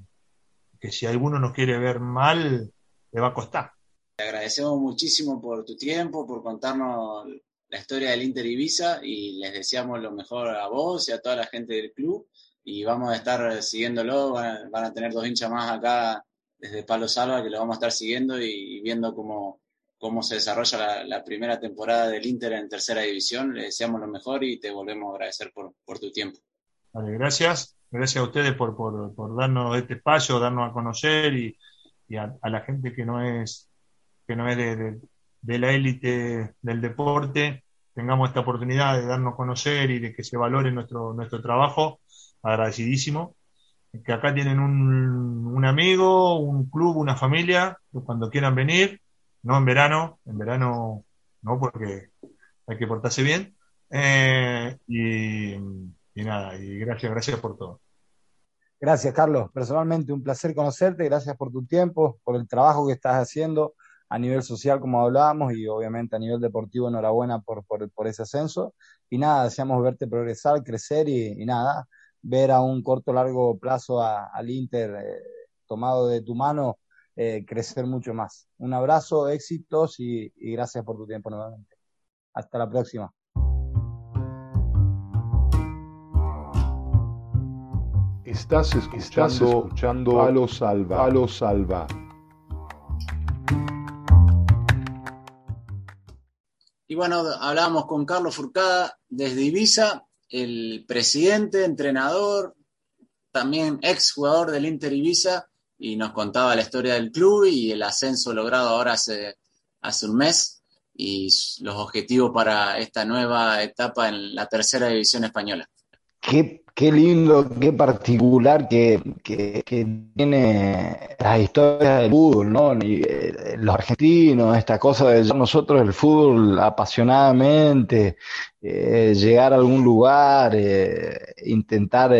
que si alguno nos quiere ver mal, le va a costar. Te agradecemos muchísimo por tu tiempo, por contarnos la historia del Inter Ibiza y les deseamos lo mejor a vos y a toda la gente del club y vamos a estar siguiéndolo, van a tener dos hinchas más acá desde Palo Salva, que lo vamos a estar siguiendo y viendo cómo, cómo se desarrolla la, primera temporada del Inter en tercera división. Le deseamos lo mejor y te volvemos a agradecer por, tu tiempo. Vale, gracias. Gracias a ustedes por, darnos este espacio, darnos a conocer y, a, la gente que no es, que no es de, la élite del deporte, tengamos esta oportunidad de darnos a conocer y de que se valore nuestro, nuestro trabajo. Agradecidísimo que acá tienen un, amigo, un club, una familia, cuando quieran venir, no en verano, en verano no, porque hay que portarse bien. Eh, y, nada, y gracias, gracias por todo. Gracias, Carlos. Personalmente, un placer conocerte. Gracias por tu tiempo, por el trabajo que estás haciendo a nivel social, como hablábamos, y obviamente a nivel deportivo, enhorabuena por, por, ese ascenso. Y nada, deseamos verte progresar, crecer y, y nada, ver a un corto largo plazo al Inter eh, tomado de tu mano eh, crecer mucho más. Un abrazo, éxitos y, gracias por tu tiempo nuevamente. Hasta la próxima. Estás escuchando, escuchando Palo Salva. Palo Salva. Y bueno, hablábamos con Carlos Furcada desde Ibiza el presidente, entrenador, también ex jugador del Inter Ibiza, y nos contaba la historia del club y el ascenso logrado ahora hace, hace un mes y los objetivos para esta nueva etapa en la tercera división española. Qué lindo, qué particular que, tiene la historia del fútbol, ¿no? Eh, los argentinos, esta cosa de nosotros el fútbol apasionadamente, eh, llegar a algún lugar, eh, intentar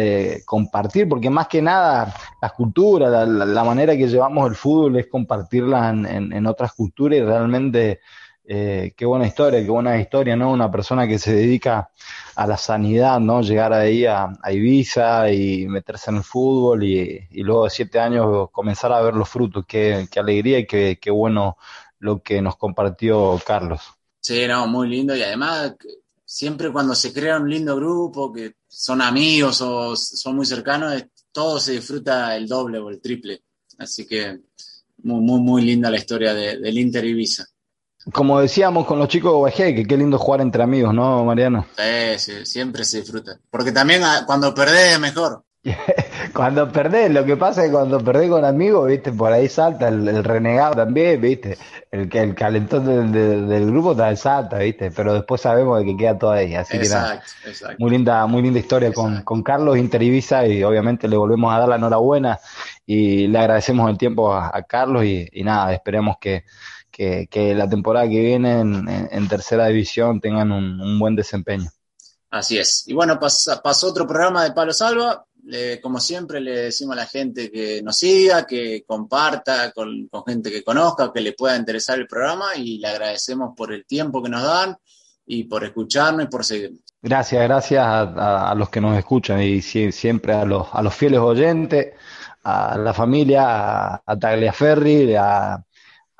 compartir, porque más que nada las culturas, la, manera que llevamos el fútbol es compartirla en, otras culturas y realmente Eh, qué buena historia, qué buena historia, ¿no? Una persona que se dedica a la sanidad, ¿no? Llegar ahí a, Ibiza y meterse en el fútbol y, luego de siete años comenzar a ver los frutos. Qué, qué alegría y qué, qué bueno lo que nos compartió Carlos. Sí, no, muy lindo y además siempre cuando se crea un lindo grupo, que son amigos o son muy cercanos, todo se disfruta el doble o el triple. Así que muy, muy, muy linda la historia del Inter Ibiza. Como decíamos con los chicos de OVG, que qué lindo jugar entre amigos, ¿no, Mariano? Sí, siempre se disfruta. Porque también ah, cuando perdés es mejor. cuando perdés, lo que pasa es que cuando perdés con amigos, viste, por ahí salta el, renegado también, viste, el que el calentón del, grupo también salta, viste, pero después sabemos de que queda todo ahí, así que nada, muy linda, muy linda historia con, con, Carlos Inter y obviamente le volvemos a dar la enhorabuena y le agradecemos el tiempo a, Carlos y, nada, esperemos que, que, la temporada que viene en, tercera división tengan un, buen desempeño. Así es. Y bueno, pasó otro programa de Palo Salva como siempre le decimos a la gente que nos siga, que comparta con, gente que conozca, que le pueda interesar el programa y le agradecemos por el tiempo que nos dan y por escucharnos y por seguirnos. Gracias, gracias a, los que nos escuchan y siempre a los, a los fieles oyentes, a la familia, a, a Tagliaferri, a,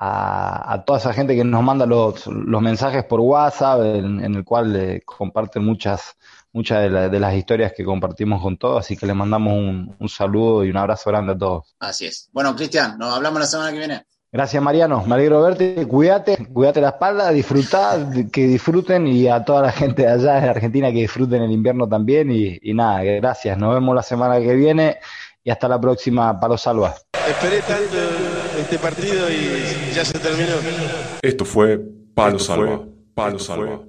a, toda esa gente que nos manda los, los mensajes por WhatsApp, en, el cual le comparten muchas muchas de, las historias que compartimos con todos, así que le mandamos un, saludo y un abrazo grande a todos. Así es. Bueno, Cristian, nos hablamos la semana que viene. Gracias, Mariano. Me alegro verte. Cuídate, cuídate la espalda, disfrutá, que disfruten y a toda la gente de allá de Argentina que disfruten el invierno también. Y, y nada, gracias. Nos vemos la semana que viene y hasta la próxima, Palo Salva. Esperé tanto este partido y ya se terminó. Esto fue Palo Salva. Palo Salva.